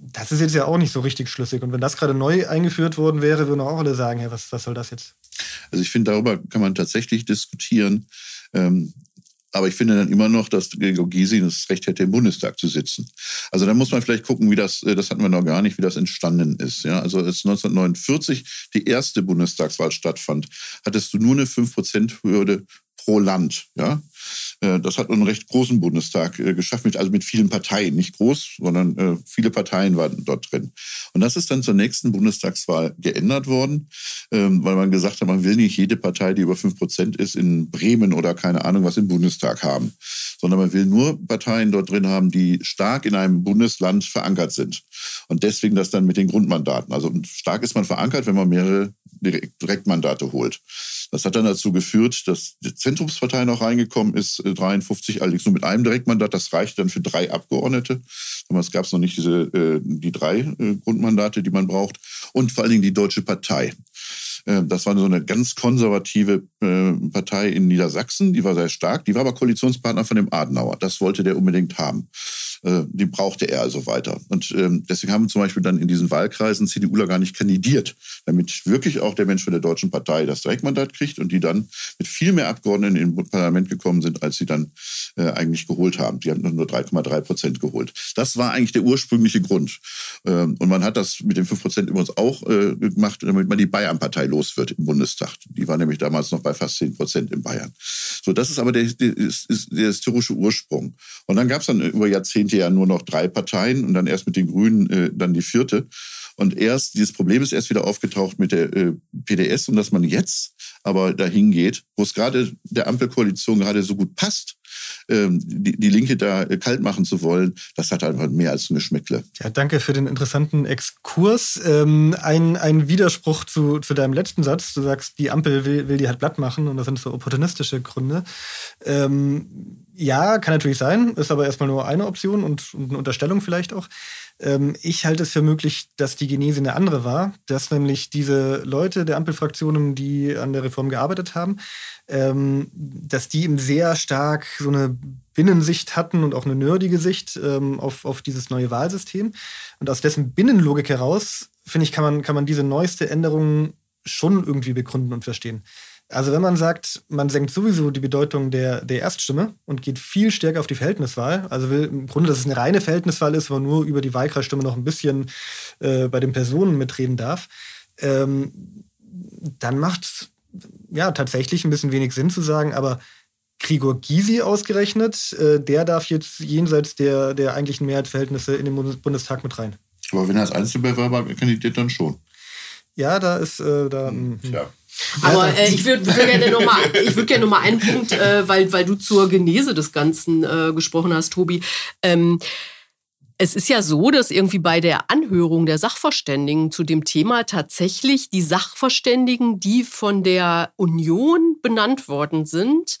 das ist jetzt ja auch nicht so richtig schlüssig. Und wenn das gerade neu eingeführt worden wäre, würden auch alle sagen, hey, was, was soll das jetzt? Also ich finde, darüber kann man tatsächlich diskutieren. Ähm, Aber ich finde dann immer noch, dass Gregor Gysi das Recht hätte, im Bundestag zu sitzen. Also da muss man vielleicht gucken, wie das, äh, das hatten wir noch gar nicht, wie das entstanden ist. Ja, also als 1949 die erste Bundestagswahl stattfand, hattest du nur eine 5%-Hürde pro Land. Ja? Äh, das hat einen recht großen Bundestag äh, geschafft, mit, also mit vielen Parteien. Nicht groß, sondern äh, viele Parteien waren dort drin. Und das ist dann zur nächsten Bundestagswahl geändert worden, ähm, weil man gesagt hat, man will nicht jede Partei, die über fünf Prozent ist, in Bremen oder keine Ahnung was im Bundestag haben, sondern man will nur Parteien dort drin haben, die stark in einem Bundesland verankert sind. Und deswegen das dann mit den Grundmandaten. Also stark ist man verankert, wenn man mehrere Direktmandate holt. Das hat dann dazu geführt, dass die Zentrumspartei noch reingekommen ist, 53, äh, allerdings nur mit einem Direktmandat. Das reicht dann für drei Abgeordnete. Damals gab es noch nicht diese, äh, die drei äh, Grundmandate, die man braucht. Und vor allen Dingen die Deutsche Partei. Das war so eine ganz konservative Partei in Niedersachsen, die war sehr stark, die war aber Koalitionspartner von dem Adenauer. Das wollte der unbedingt haben. Äh, die brauchte er also weiter. Und ähm, deswegen haben zum Beispiel dann in diesen Wahlkreisen CDUler gar nicht kandidiert, damit wirklich auch der Mensch von der Deutschen Partei das Direktmandat kriegt und die dann mit viel mehr Abgeordneten im Parlament gekommen sind, als sie dann äh, eigentlich geholt haben. Die haben nur 3,3 Prozent geholt. Das war eigentlich der ursprüngliche Grund. Ähm, und man hat das mit den 5 Prozent übrigens auch äh, gemacht, damit man die Bayern-Partei los wird im Bundestag. Die war nämlich damals noch bei fast 10 Prozent in Bayern. So, das ist aber der, der, der historische Ursprung. Und dann gab es dann über Jahrzehnte ja nur noch drei Parteien und dann erst mit den Grünen äh, dann die vierte. Und erst, dieses Problem ist erst wieder aufgetaucht mit der äh, PDS und dass man jetzt aber dahin geht, wo es gerade der Ampelkoalition gerade so gut passt, ähm, die, die Linke da äh, kalt machen zu wollen, das hat einfach mehr als ein Geschmäckle. Ja, danke für den interessanten Exkurs. Ähm, ein, ein Widerspruch zu, zu deinem letzten Satz. Du sagst, die Ampel will, will die halt platt machen und das sind so opportunistische Gründe. Ähm, ja, kann natürlich sein, ist aber erstmal nur eine Option und, und eine Unterstellung vielleicht auch. Ähm, ich halte es für möglich, dass die Genese eine andere war, dass nämlich diese Leute der Ampelfraktionen, die an der Reform gearbeitet haben, ähm, dass die eben sehr stark so eine Binnensicht hatten und auch eine nerdige Sicht ähm, auf, auf dieses neue Wahlsystem. Und aus dessen Binnenlogik heraus, finde ich, kann man, kann man diese neueste Änderung schon irgendwie begründen und verstehen. Also wenn man sagt, man senkt sowieso die Bedeutung der, der Erststimme und geht viel stärker auf die Verhältniswahl, also will im Grunde, dass es eine reine Verhältniswahl ist, wo man nur über die Wahlkreisstimme noch ein bisschen äh, bei den Personen mitreden darf, ähm, dann macht es ja tatsächlich ein bisschen wenig Sinn zu sagen, aber Grigor Gysi ausgerechnet, äh, der darf jetzt jenseits der, der eigentlichen Mehrheitsverhältnisse in den Bundestag mit rein. Aber wenn er als Einzelbewerber kandidiert, dann schon. Ja, da ist äh, da. Hm, ja. Aber äh, ich würde würd gerne nochmal würd gerne noch einen Punkt, äh, weil, weil du zur Genese des Ganzen äh, gesprochen hast, Tobi. Ähm, es ist ja so, dass irgendwie bei der Anhörung der Sachverständigen zu dem Thema tatsächlich die Sachverständigen, die von der Union benannt worden sind,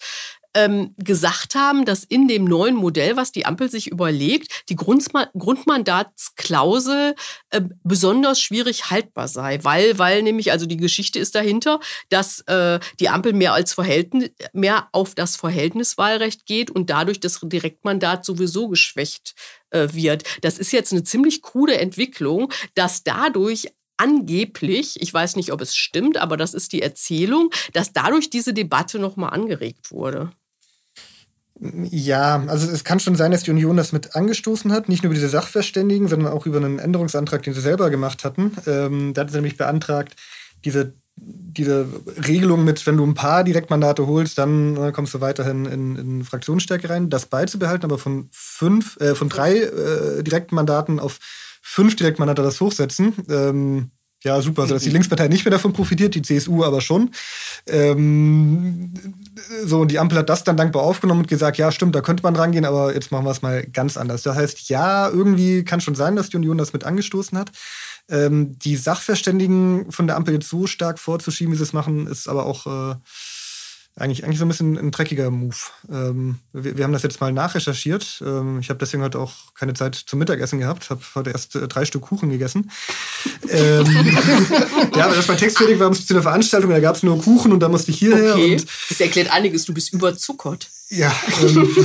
ähm, gesagt haben, dass in dem neuen Modell, was die Ampel sich überlegt, die Grundma Grundmandatsklausel äh, besonders schwierig haltbar sei, weil, weil nämlich, also die Geschichte ist dahinter, dass äh, die Ampel mehr als Verhältnis, mehr auf das Verhältniswahlrecht geht und dadurch das Direktmandat sowieso geschwächt äh, wird. Das ist jetzt eine ziemlich krude Entwicklung, dass dadurch angeblich, ich weiß nicht, ob es stimmt, aber das ist die Erzählung, dass dadurch diese Debatte nochmal angeregt wurde. Ja, also es kann schon sein, dass die Union das mit angestoßen hat, nicht nur über diese Sachverständigen, sondern auch über einen Änderungsantrag, den sie selber gemacht hatten. Ähm, da hat sie nämlich beantragt, diese, diese Regelung mit, wenn du ein paar Direktmandate holst, dann äh, kommst du weiterhin in, in Fraktionsstärke rein, das beizubehalten, aber von fünf, äh, von drei äh, Direktmandaten auf fünf Direktmandate das hochsetzen. Ähm, ja, super, also dass die mhm. Linkspartei nicht mehr davon profitiert, die CSU aber schon. Ähm, so, und die Ampel hat das dann dankbar aufgenommen und gesagt, ja, stimmt, da könnte man rangehen, aber jetzt machen wir es mal ganz anders. Das heißt, ja, irgendwie kann schon sein, dass die Union das mit angestoßen hat. Ähm, die Sachverständigen von der Ampel jetzt so stark vorzuschieben, wie sie es machen, ist aber auch äh, eigentlich, eigentlich so ein bisschen ein dreckiger Move. Ähm, wir, wir, haben das jetzt mal nachrecherchiert. Ähm, ich habe deswegen heute auch keine Zeit zum Mittagessen gehabt, habe heute erst äh, drei Stück Kuchen gegessen. ähm, ja, aber das war textfertig, wir haben zu einer Veranstaltung, da gab es nur Kuchen und da musste ich hierher. Okay. Das erklärt einiges, du bist überzuckert. Ja. Ähm,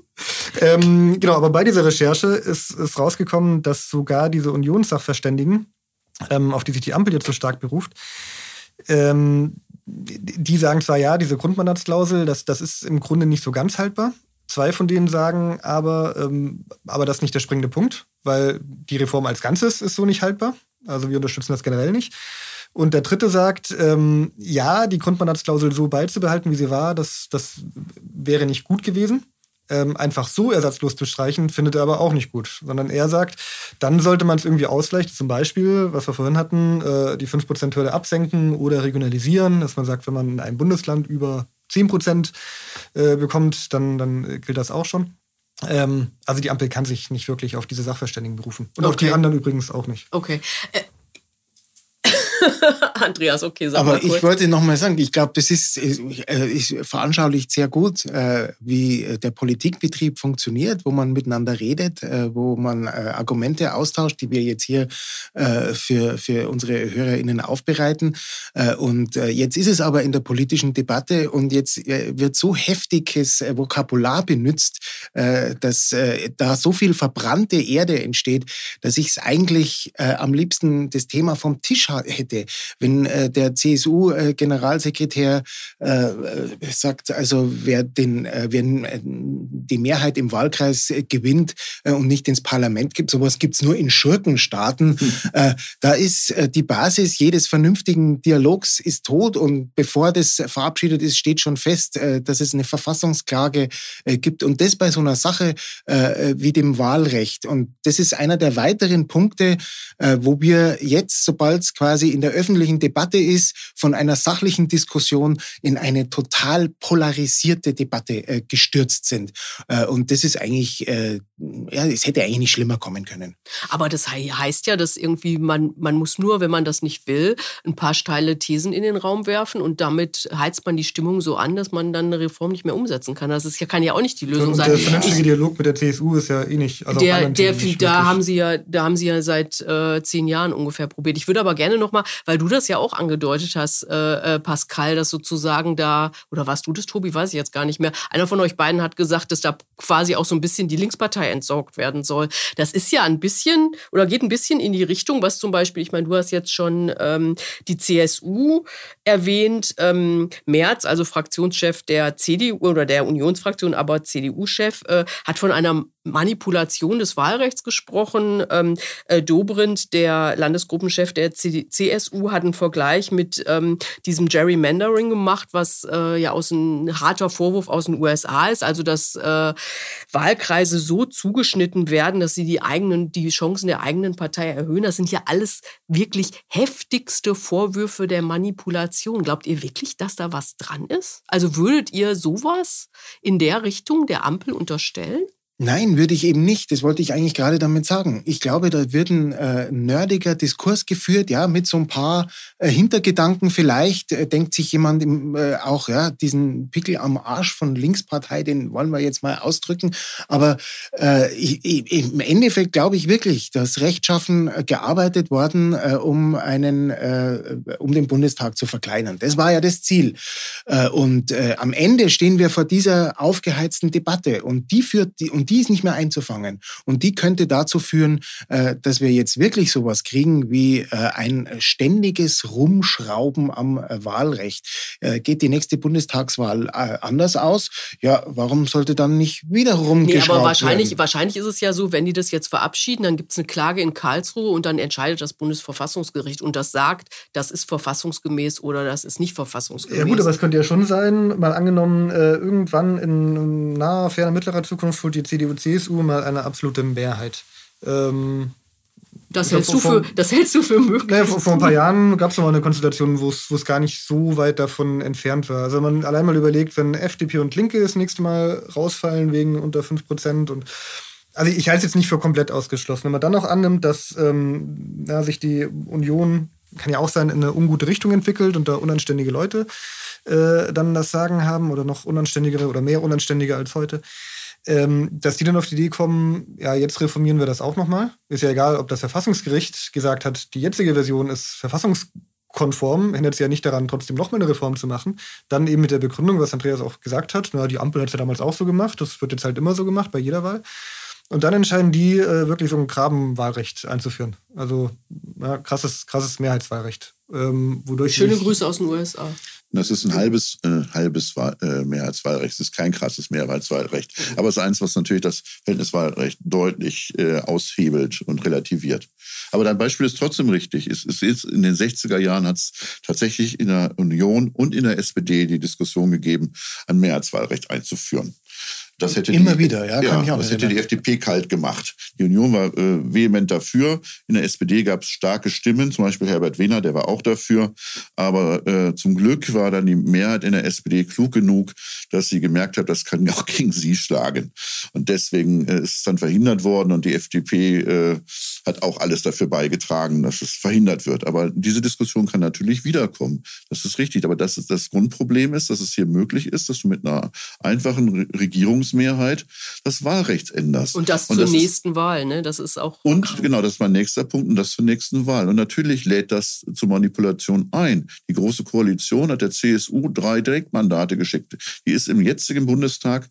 ähm, genau, aber bei dieser Recherche ist, ist rausgekommen, dass sogar diese Unionssachverständigen, ähm, auf die sich die Ampel jetzt so stark beruft, ähm, die sagen zwar ja, diese Grundmandatsklausel, das, das ist im Grunde nicht so ganz haltbar. Zwei von denen sagen aber, ähm, aber das ist nicht der springende Punkt, weil die Reform als Ganzes ist so nicht haltbar. Also wir unterstützen das generell nicht. Und der dritte sagt, ähm, ja, die Grundmandatsklausel so beizubehalten, wie sie war, das, das wäre nicht gut gewesen. Ähm, einfach so ersatzlos zu streichen, findet er aber auch nicht gut. Sondern er sagt, dann sollte man es irgendwie ausgleichen. Zum Beispiel, was wir vorhin hatten, äh, die 5%-Hürde absenken oder regionalisieren, dass man sagt, wenn man in einem Bundesland über 10% äh, bekommt, dann, dann gilt das auch schon. Ähm, also die Ampel kann sich nicht wirklich auf diese Sachverständigen berufen. Und okay. auf die anderen übrigens auch nicht. Okay. Äh, Andreas, okay, sag Aber mal kurz. ich wollte noch mal sagen, ich glaube, das ist, äh, ist veranschaulicht sehr gut, äh, wie der Politikbetrieb funktioniert, wo man miteinander redet, äh, wo man Argumente austauscht, die wir jetzt hier für, für unsere HörerInnen aufbereiten. Und jetzt ist es aber in der politischen Debatte und jetzt wird so heftiges Vokabular benutzt, dass da so viel verbrannte Erde entsteht, dass ich es eigentlich am liebsten das Thema vom Tisch hätte hätte. Wenn äh, der CSU-Generalsekretär äh, äh, sagt, also wer, den, äh, wer äh, die Mehrheit im Wahlkreis äh, gewinnt äh, und nicht ins Parlament gibt, sowas gibt's nur in Schurkenstaaten. Hm. Äh, da ist äh, die Basis jedes vernünftigen Dialogs ist tot und bevor das verabschiedet ist, steht schon fest, äh, dass es eine Verfassungsklage äh, gibt und das bei so einer Sache äh, wie dem Wahlrecht. Und das ist einer der weiteren Punkte, äh, wo wir jetzt, sobald es quasi in in der öffentlichen Debatte ist, von einer sachlichen Diskussion in eine total polarisierte Debatte äh, gestürzt sind. Äh, und das ist eigentlich, äh, ja, es hätte eigentlich nicht schlimmer kommen können. Aber das heißt ja, dass irgendwie man, man muss nur, wenn man das nicht will, ein paar steile Thesen in den Raum werfen und damit heizt man die Stimmung so an, dass man dann eine Reform nicht mehr umsetzen kann. Das ist ja, kann ja auch nicht die Lösung und sein. Der vernünftige Dialog mit der CSU ist ja eh nicht. Also der, der, nicht da haben sie ja, da haben sie ja seit äh, zehn Jahren ungefähr probiert. Ich würde aber gerne noch mal weil du das ja auch angedeutet hast, äh, äh, Pascal, dass sozusagen da, oder warst du das, Tobi, weiß ich jetzt gar nicht mehr, einer von euch beiden hat gesagt, dass da quasi auch so ein bisschen die Linkspartei entsorgt werden soll. Das ist ja ein bisschen, oder geht ein bisschen in die Richtung, was zum Beispiel, ich meine, du hast jetzt schon ähm, die CSU erwähnt, ähm, Merz, also Fraktionschef der CDU oder der Unionsfraktion, aber CDU-Chef, äh, hat von einer Manipulation des Wahlrechts gesprochen. Ähm, äh, Dobrindt, der Landesgruppenchef der CSU, hat einen Vergleich mit ähm, diesem Gerrymandering gemacht, was äh, ja aus ein harter Vorwurf aus den USA ist, also dass äh, Wahlkreise so zugeschnitten werden, dass sie die eigenen, die Chancen der eigenen Partei erhöhen. Das sind ja alles wirklich heftigste Vorwürfe der Manipulation. Glaubt ihr wirklich, dass da was dran ist? Also würdet ihr sowas in der Richtung der Ampel unterstellen? Nein, würde ich eben nicht. Das wollte ich eigentlich gerade damit sagen. Ich glaube, da wird ein äh, nerdiger Diskurs geführt, ja, mit so ein paar äh, Hintergedanken. Vielleicht äh, denkt sich jemand im, äh, auch, ja, diesen Pickel am Arsch von Linkspartei, den wollen wir jetzt mal ausdrücken. Aber äh, ich, ich, im Endeffekt glaube ich wirklich, dass rechtschaffen äh, gearbeitet worden, äh, um einen, äh, um den Bundestag zu verkleinern. Das war ja das Ziel. Äh, und äh, am Ende stehen wir vor dieser aufgeheizten Debatte und die führt die und die ist nicht mehr einzufangen. Und die könnte dazu führen, äh, dass wir jetzt wirklich sowas kriegen wie äh, ein ständiges Rumschrauben am äh, Wahlrecht. Geht die nächste Bundestagswahl anders aus? Ja, warum sollte dann nicht wieder rumgeschraubt nee, aber wahrscheinlich, werden? wahrscheinlich ist es ja so, wenn die das jetzt verabschieden, dann gibt es eine Klage in Karlsruhe und dann entscheidet das Bundesverfassungsgericht und das sagt, das ist verfassungsgemäß oder das ist nicht verfassungsgemäß. Ja gut, aber es könnte ja schon sein, mal angenommen, irgendwann in naher, ferner, mittlerer Zukunft holt die CDU CDU, CSU mal eine absolute Mehrheit. Ähm, das hältst, vor, du für, das hältst du für möglich. Naja, vor, vor, ein paar Jahren gab es noch mal eine Konstellation, wo es gar nicht so weit davon entfernt war. Also wenn man allein mal überlegt, wenn FDP und Linke das nächste Mal rausfallen wegen unter 5% und also ich halte es jetzt nicht für komplett ausgeschlossen. Wenn man dann noch annimmt, dass ähm, ja, sich die Union, kann ja auch sein, in eine ungute Richtung entwickelt und da unanständige Leute äh, dann das Sagen haben oder noch unanständigere oder mehr unanständige als heute, ähm, dass die dann auf die Idee kommen, ja, jetzt reformieren wir das auch nochmal. Ist ja egal, ob das Verfassungsgericht gesagt hat, die jetzige Version ist verfassungskonform, hindert sie ja nicht daran, trotzdem nochmal eine Reform zu machen. Dann eben mit der Begründung, was Andreas auch gesagt hat, na, die Ampel hat es ja damals auch so gemacht, das wird jetzt halt immer so gemacht bei jeder Wahl. Und dann entscheiden die, äh, wirklich so ein Grabenwahlrecht einzuführen. Also ja, krasses, krasses Mehrheitswahlrecht. Ähm, wodurch Schöne Grüße aus den USA. Das ist ein halbes, äh, halbes Wahl, äh, Mehrheitswahlrecht. Das ist kein krasses Mehrheitswahlrecht. Aber es ist eins, was natürlich das Verhältniswahlrecht deutlich äh, aushebelt und relativiert. Aber dein Beispiel ist trotzdem richtig. Es, es ist in den 60er Jahren hat es tatsächlich in der Union und in der SPD die Diskussion gegeben, ein Mehrheitswahlrecht einzuführen. Das hätte Immer die, wieder, ja, kann ich auch Das hätte die erinnern. FDP kalt gemacht. Die Union war äh, vehement dafür. In der SPD gab es starke Stimmen, zum Beispiel Herbert Wehner, der war auch dafür. Aber äh, zum Glück war dann die Mehrheit in der SPD klug genug, dass sie gemerkt hat, das kann auch gegen sie schlagen. Und deswegen äh, ist es dann verhindert worden und die FDP äh, hat auch alles dafür beigetragen, dass es verhindert wird. Aber diese Diskussion kann natürlich wiederkommen. Das ist richtig. Aber das, ist, das Grundproblem ist, dass es hier möglich ist, dass du mit einer einfachen Re Regierungsmehrheit das Wahlrecht änderst. Und das zur ist- nächsten Wahl, ne? Das ist auch. und genau, das ist mein nächster Punkt und das zur nächsten Wahl. Und natürlich lädt das zur Manipulation ein. Die Große Koalition hat der CSU drei Direktmandate geschickt. Die ist im jetzigen Bundestag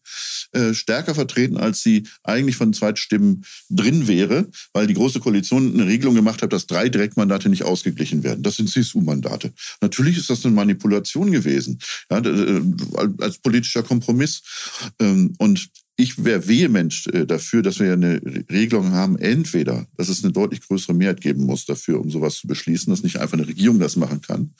äh, stärker vertreten, als sie eigentlich von Zweitstimmen drin wäre, weil die Große Koalition eine Regelung gemacht hat, dass drei Direktmandate nicht ausgeglichen werden. Das sind CSU-Mandate. Natürlich ist das eine Manipulation gewesen, ja, äh, als politischer Kompromiss. Ähm, Und ich wäre vehement äh, dafür, dass wir eine Re- Regelung haben, entweder, dass es eine deutlich größere Mehrheit geben muss dafür, um sowas zu beschließen, dass nicht einfach eine Regierung das machen kann.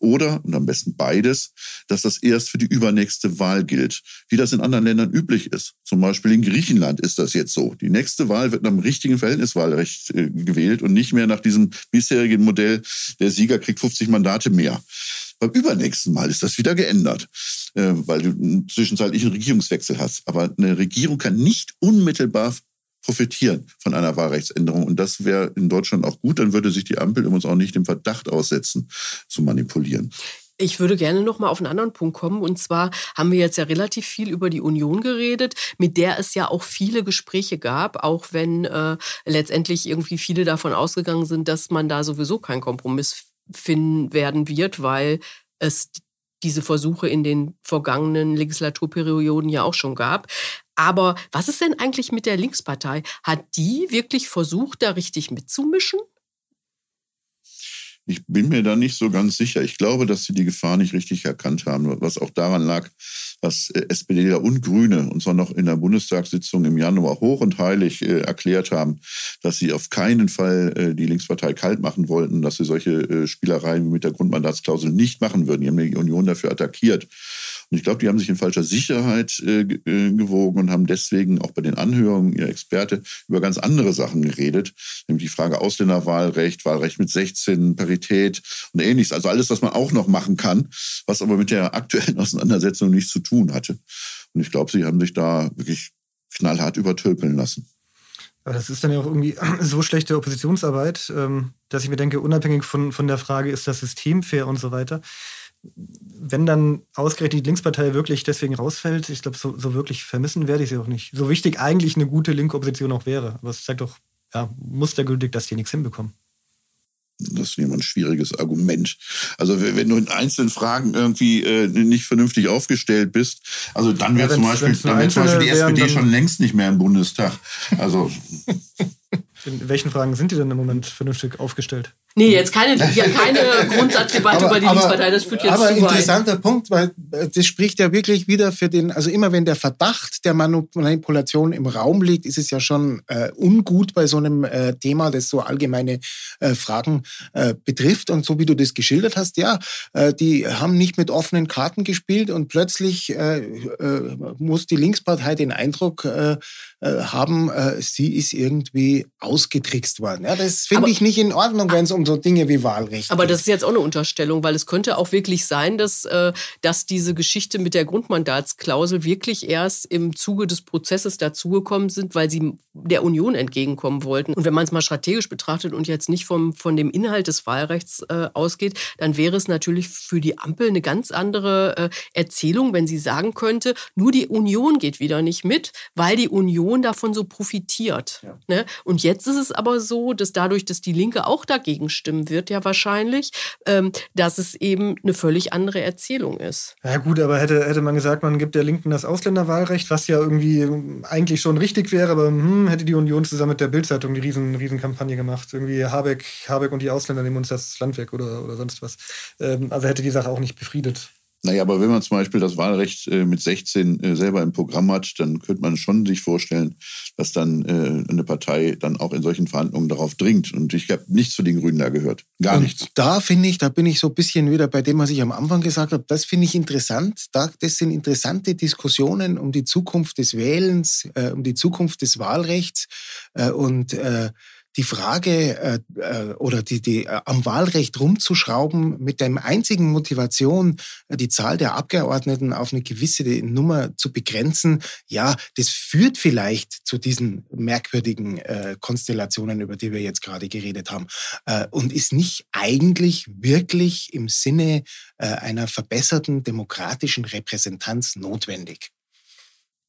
Oder, und am besten beides, dass das erst für die übernächste Wahl gilt, wie das in anderen Ländern üblich ist. Zum Beispiel in Griechenland ist das jetzt so. Die nächste Wahl wird nach dem richtigen Verhältniswahlrecht äh, gewählt und nicht mehr nach diesem bisherigen Modell, der Sieger kriegt 50 Mandate mehr. Beim übernächsten Mal ist das wieder geändert, äh, weil du einen zwischenzeitlichen Regierungswechsel hast. Aber eine Regierung kann nicht unmittelbar profitieren von einer Wahlrechtsänderung. Und das wäre in Deutschland auch gut. Dann würde sich die Ampel uns auch nicht dem Verdacht aussetzen, zu manipulieren. Ich würde gerne noch mal auf einen anderen Punkt kommen. Und zwar haben wir jetzt ja relativ viel über die Union geredet, mit der es ja auch viele Gespräche gab, auch wenn äh, letztendlich irgendwie viele davon ausgegangen sind, dass man da sowieso keinen Kompromiss finden werden wird, weil es diese Versuche in den vergangenen Legislaturperioden ja auch schon gab. Aber was ist denn eigentlich mit der Linkspartei? Hat die wirklich versucht, da richtig mitzumischen? Ich bin mir da nicht so ganz sicher. Ich glaube, dass sie die Gefahr nicht richtig erkannt haben, was auch daran lag, dass äh, SPDler und Grüne, und zwar noch in der Bundestagssitzung im Januar hoch und heilig äh, erklärt haben, dass sie auf keinen Fall äh, die Linkspartei kalt machen wollten, dass sie solche äh, Spielereien mit der Grundmandatsklausel nicht machen würden. Die haben die Union dafür attackiert. Und ich glaube, die haben sich in falscher Sicherheit äh, äh, gewogen und haben deswegen auch bei den Anhörungen ihr Experte über ganz andere Sachen geredet, nämlich die Frage Ausländerwahlrecht, Wahlrecht mit 16, Parität und ähnliches. Also alles, was man auch noch machen kann, was aber mit der aktuellen Auseinandersetzung nichts zu tun hatte. Und ich glaube, sie haben sich da wirklich knallhart übertölpeln lassen. Das ist dann ja auch irgendwie so schlechte Oppositionsarbeit, ähm, dass ich mir denke, unabhängig von, von der Frage, ist das System fair und so weiter, wenn dann ausgerechnet die Linkspartei wirklich deswegen rausfällt, ich glaube, so, so wirklich vermissen werde ich sie auch nicht. So wichtig eigentlich eine gute linke Opposition auch wäre. Aber es zeigt doch ja, mustergültig, dass die nichts hinbekommen. Das ist immer ein schwieriges Argument. Also wenn du in einzelnen Fragen irgendwie äh, nicht vernünftig aufgestellt bist, also dann Ja, wäre zum Beispiel, wenn's nur dann wär zum Beispiel die SPD schon längst nicht mehr im Bundestag. Also In welchen Fragen sind die denn im Moment vernünftig aufgestellt? Nee, jetzt keine, ja, keine Grundsatzdebatte über die Linkspartei, das führt jetzt aber zu weit. interessanter Punkt, weil äh, das spricht ja wirklich wieder für den, also immer wenn der Verdacht der Manipulation im Raum liegt, ist es ja schon äh, ungut bei so einem äh, Thema, das so allgemeine äh, Fragen äh, betrifft. Und so wie du das geschildert hast, ja, äh, die haben nicht mit offenen Karten gespielt und plötzlich äh, äh, muss die Linkspartei den Eindruck haben, äh, sie ist irgendwie ausgetrickst worden. Ja, das finde Aber- ich nicht in Ordnung, wenn es um so Dinge wie Wahlrecht Aber geht. das ist jetzt auch eine Unterstellung, weil es könnte auch wirklich sein, dass, äh, dass diese Geschichte mit der Grundmandatsklausel wirklich erst im Zuge des Prozesses dazugekommen sind, weil sie der Union entgegenkommen wollten. Und wenn man es mal strategisch betrachtet und jetzt nicht vom, von dem Inhalt des Wahlrechts äh, ausgeht, dann wäre es natürlich für die Ampel eine ganz andere äh, Erzählung, wenn sie sagen könnte, nur die Union geht wieder nicht mit, weil die Union davon so profitiert. Ne? Und jetzt ist es aber so, dass dadurch, dass die Linke auch dagegen bestimmen wird, ja wahrscheinlich, ähm, dass es eben eine völlig andere Erzählung ist. Ja gut, aber hätte, hätte man gesagt, man gibt der Linken das Ausländerwahlrecht, was ja irgendwie eigentlich schon richtig wäre, aber hm, hätte die Union zusammen mit der Bildzeitung die riesen, riesen Kampagne gemacht. Irgendwie Habeck, Habeck und die Ausländer nehmen uns das Land weg oder, oder sonst was. Ähm, also hätte die Sache auch nicht befriedet. Naja, aber wenn man zum Beispiel das Wahlrecht äh, mit 16 äh, selber im Programm hat, dann könnte man schon sich vorstellen, dass dann äh, eine Partei dann auch in solchen Verhandlungen darauf dringt. Und ich habe nichts zu den Grünen da gehört. Gar Und nichts. Da finde ich, da bin ich so ein bisschen wieder bei dem, was ich am Anfang gesagt habe. Das finde ich interessant. Da, das sind interessante Diskussionen um die Zukunft des Wählens, äh, um die Zukunft des Wahlrechts. Und die Frage äh, äh, oder die, die äh, am Wahlrecht rumzuschrauben mit der einzigen Motivation, äh, die Zahl der Abgeordneten auf eine gewisse Nummer zu begrenzen, ja, das führt vielleicht zu diesen merkwürdigen äh, Konstellationen, über die wir jetzt gerade geredet haben, äh, und ist nicht eigentlich wirklich im Sinne äh, einer verbesserten demokratischen Repräsentanz notwendig.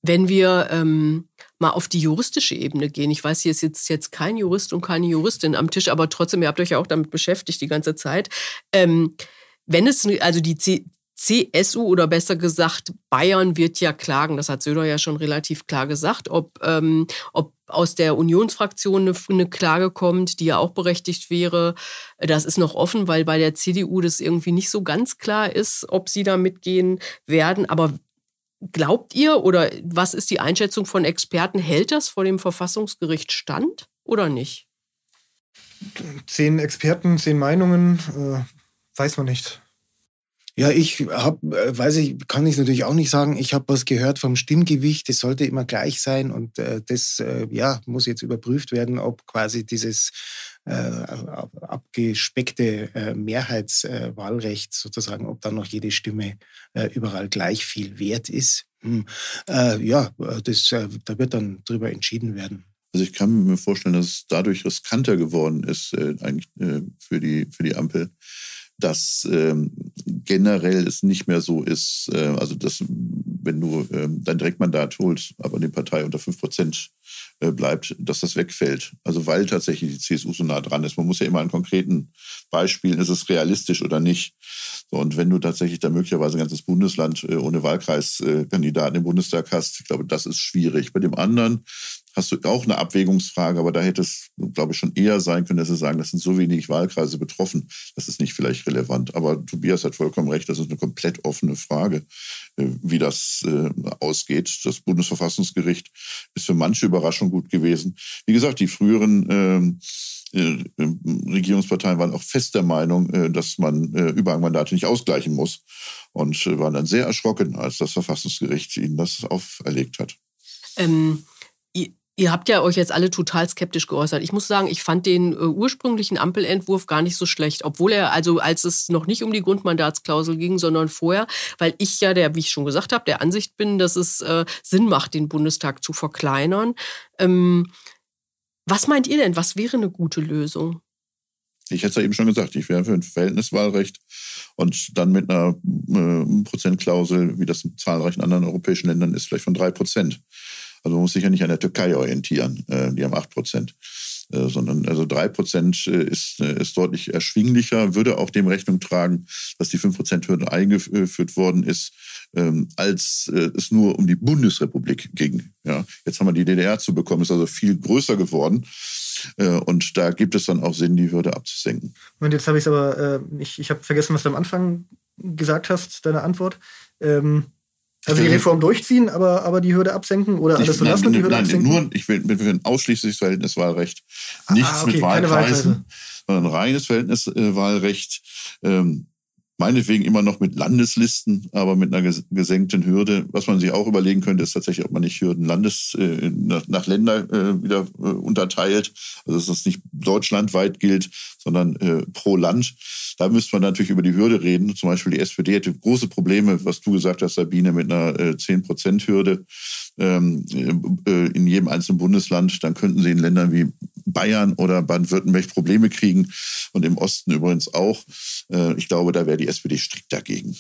Wenn wir ähm, mal auf die juristische Ebene gehen, ich weiß, hier ist jetzt, jetzt kein Jurist und keine Juristin am Tisch, aber trotzdem, ihr habt euch ja auch damit beschäftigt die ganze Zeit. Ähm, wenn es, also die C CSU oder besser gesagt Bayern wird ja klagen, das hat Söder ja schon relativ klar gesagt, ob, ähm, ob aus der Unionsfraktion eine, eine Klage kommt, die ja auch berechtigt wäre. Das ist noch offen, weil bei der CDU das irgendwie nicht so ganz klar ist, ob sie da mitgehen werden. Aber Glaubt ihr oder was ist die Einschätzung von Experten? Hält das vor dem Verfassungsgericht stand oder nicht? Zehn Experten, zehn Meinungen, äh, weiß man nicht. Ja, ich hab, äh, weiß ich, kann ich natürlich auch nicht sagen. Ich habe was gehört vom Stimmgewicht. Das sollte immer gleich sein und äh, das äh, ja muss jetzt überprüft werden, ob quasi dieses äh, abgespeckte äh, Mehrheitswahlrecht sozusagen, ob dann noch jede Stimme äh, überall gleich viel wert ist. Hm. ja, das, da wird dann drüber entschieden werden. Also ich kann mir vorstellen, dass es dadurch riskanter geworden ist, eigentlich für die, für die Ampel, dass ähm, generell es nicht mehr so ist, äh, also dass wenn du ähm, dein Direktmandat holst, aber die Partei unter 5 Prozent äh, bleibt, dass das wegfällt. Also weil tatsächlich die CSU so nah dran ist. Man muss ja immer an konkreten Beispielen, ist es realistisch oder nicht. So, und wenn du tatsächlich da möglicherweise ein ganzes Bundesland äh, ohne Wahlkreiskandidaten im Bundestag hast, ich glaube, das ist schwierig. Bei dem anderen hast du auch eine Abwägungsfrage, aber da hätte es, glaube ich, schon eher sein können, dass sie sagen, das sind so wenig Wahlkreise betroffen, das ist nicht vielleicht relevant. Aber Tobias hat vollkommen recht, das ist eine komplett offene Frage, äh, wie das äh, ausgeht. Das Bundesverfassungsgericht ist für manche Überraschung gut gewesen. Wie gesagt, die früheren ähm, äh, Regierungsparteien waren auch fest der Meinung, dass man Überhangmandate nicht ausgleichen muss und waren dann sehr erschrocken, als das Verfassungsgericht ihnen das auferlegt hat. Ähm, Ihr habt ja euch jetzt alle total skeptisch geäußert. Ich muss sagen, ich fand den äh, ursprünglichen Ampelentwurf gar nicht so schlecht, obwohl er, also als es noch nicht um die Grundmandatsklausel ging, sondern vorher, weil ich ja, der, wie ich schon gesagt habe, der Ansicht bin, dass es äh, Sinn macht, den Bundestag zu verkleinern. Ähm, was meint ihr denn? Was wäre eine gute Lösung? Ich hätte es ja eben schon gesagt, ich wäre für ein Verhältniswahlrecht und dann mit einer äh, Prozentklausel, wie das in zahlreichen anderen europäischen Ländern ist, vielleicht von drei Prozent. Also man muss sich ja nicht an der Türkei orientieren, äh, die haben 8 Prozent. Äh, sondern also 3 Prozent äh, ist, ist deutlich erschwinglicher, würde auch dem Rechnung tragen, dass die 5-Prozent-Hürde eingeführt worden ist, ähm, als es nur um die Bundesrepublik ging. Ja, jetzt haben wir die DDR zu bekommen, ist also viel größer geworden. Und da gibt es dann auch Sinn, die Hürde abzusenken. Und jetzt habe ich es aber, ich, ich habe vergessen, was du am Anfang gesagt hast, deine Antwort. Ähm, also die Reform durchziehen, aber, aber die Hürde absenken oder alles so lassen und die Hürde nein, absenken? Nur, ich will, will ein ausschließliches Verhältniswahlrecht. Nichts ah, okay, mit Wahlkreisen, sondern ein reines Verhältniswahlrecht. Ähm, meinetwegen immer noch mit Landeslisten, aber mit einer gesenkten Hürde. Was man sich auch überlegen könnte, ist tatsächlich, ob man nicht Hürden Landes, äh, nach, nach Länder äh, wieder äh, unterteilt. Also dass das nicht deutschlandweit gilt, sondern äh, pro Land. Da müsste man natürlich über die Hürde reden. Zum Beispiel die SPD hätte große Probleme, was du gesagt hast, Sabine, mit einer äh, 10-Prozent-Hürde ähm, äh, in jedem einzelnen Bundesland. Dann könnten sie in Ländern wie Bayern oder Baden-Württemberg Probleme kriegen und im Osten übrigens auch. Äh, ich glaube, da wäre die SPD strikt dagegen.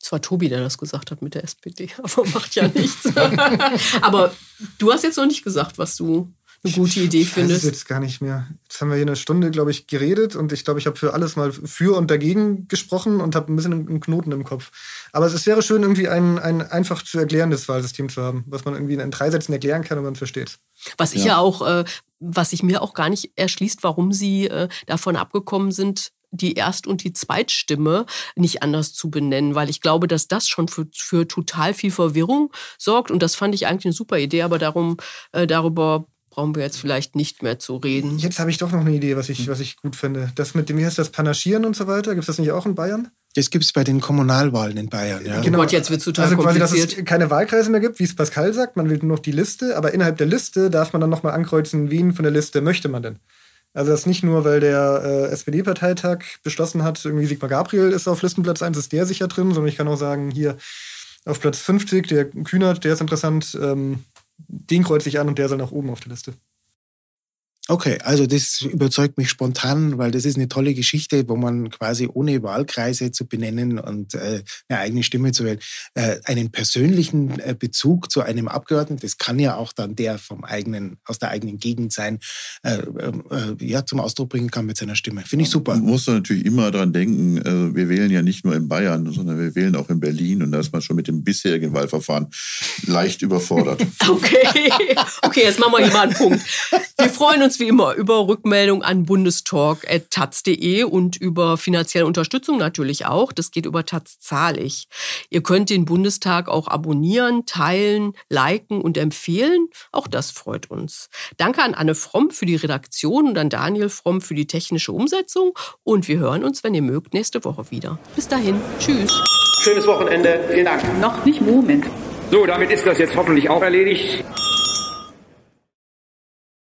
Es war Tobi, der das gesagt hat mit der SPD, aber macht ja nichts. aber du hast jetzt noch nicht gesagt, was du eine gute Idee ich findest. weiß es jetzt gar nicht mehr. Jetzt haben wir hier eine Stunde, glaube ich, geredet und ich glaube, ich habe für alles mal für und dagegen gesprochen und habe ein bisschen einen Knoten im Kopf. Aber es wäre schön, irgendwie ein, ein einfach zu erklärendes Wahlsystem zu haben, was man irgendwie in drei Sätzen erklären kann und man versteht. Was ich ja, auch, äh, was sich mir auch gar nicht erschließt, warum sie äh, davon abgekommen sind, die Erst- und die Zweitstimme nicht anders zu benennen, weil ich glaube, dass das schon für, für total viel Verwirrung sorgt und das fand ich eigentlich eine super Idee, aber darum, äh, darüber brauchen wir jetzt vielleicht nicht mehr zu reden. Jetzt habe ich doch noch eine Idee, was ich, was ich gut finde. Das mit dem, wie heißt das, Panaschieren und so weiter, gibt es das nicht auch in Bayern? Das gibt es bei den Kommunalwahlen in Bayern. Ja. Genau. Gott, jetzt wird total also quasi, dass es keine Wahlkreise mehr gibt, wie es Pascal sagt. Man will nur noch die Liste, aber innerhalb der Liste darf man dann nochmal ankreuzen, wen von der Liste möchte man denn. Also das nicht nur, weil der äh, SPD-Parteitag beschlossen hat, irgendwie Sigmar Gabriel ist auf Listenplatz 1, ist der sicher drin, sondern ich kann auch sagen, hier auf Platz 50, der Kühnert, der ist interessant, ähm, den kreuze ich an und der soll nach oben auf der Liste. Okay, also das überzeugt mich spontan, weil das ist eine tolle Geschichte, wo man quasi ohne Wahlkreise zu benennen und äh, eine eigene Stimme zu wählen, äh, einen persönlichen äh, Bezug zu einem Abgeordneten, das kann ja auch dann der vom eigenen, aus der eigenen Gegend sein, äh, äh, ja, zum Ausdruck bringen kann mit seiner Stimme. Finde ich super. Man muss natürlich immer daran denken, also wir wählen ja nicht nur in Bayern, sondern wir wählen auch in Berlin und da ist man schon mit dem bisherigen Wahlverfahren leicht überfordert. Okay, okay, jetzt machen wir hier mal einen Punkt. Wir freuen uns wie immer über Rückmeldung an bundestalk.taz.de und über finanzielle Unterstützung natürlich auch. Das geht über Taz zahlig. Ihr könnt den Bundestag auch abonnieren, teilen, liken und empfehlen. Auch das freut uns. Danke an Anne Fromm für die Redaktion und an Daniel Fromm für die technische Umsetzung. Und wir hören uns, wenn ihr mögt, nächste Woche wieder. Bis dahin. Tschüss. Schönes Wochenende. Vielen Dank. Noch nicht Moment. So, damit ist das jetzt hoffentlich auch erledigt.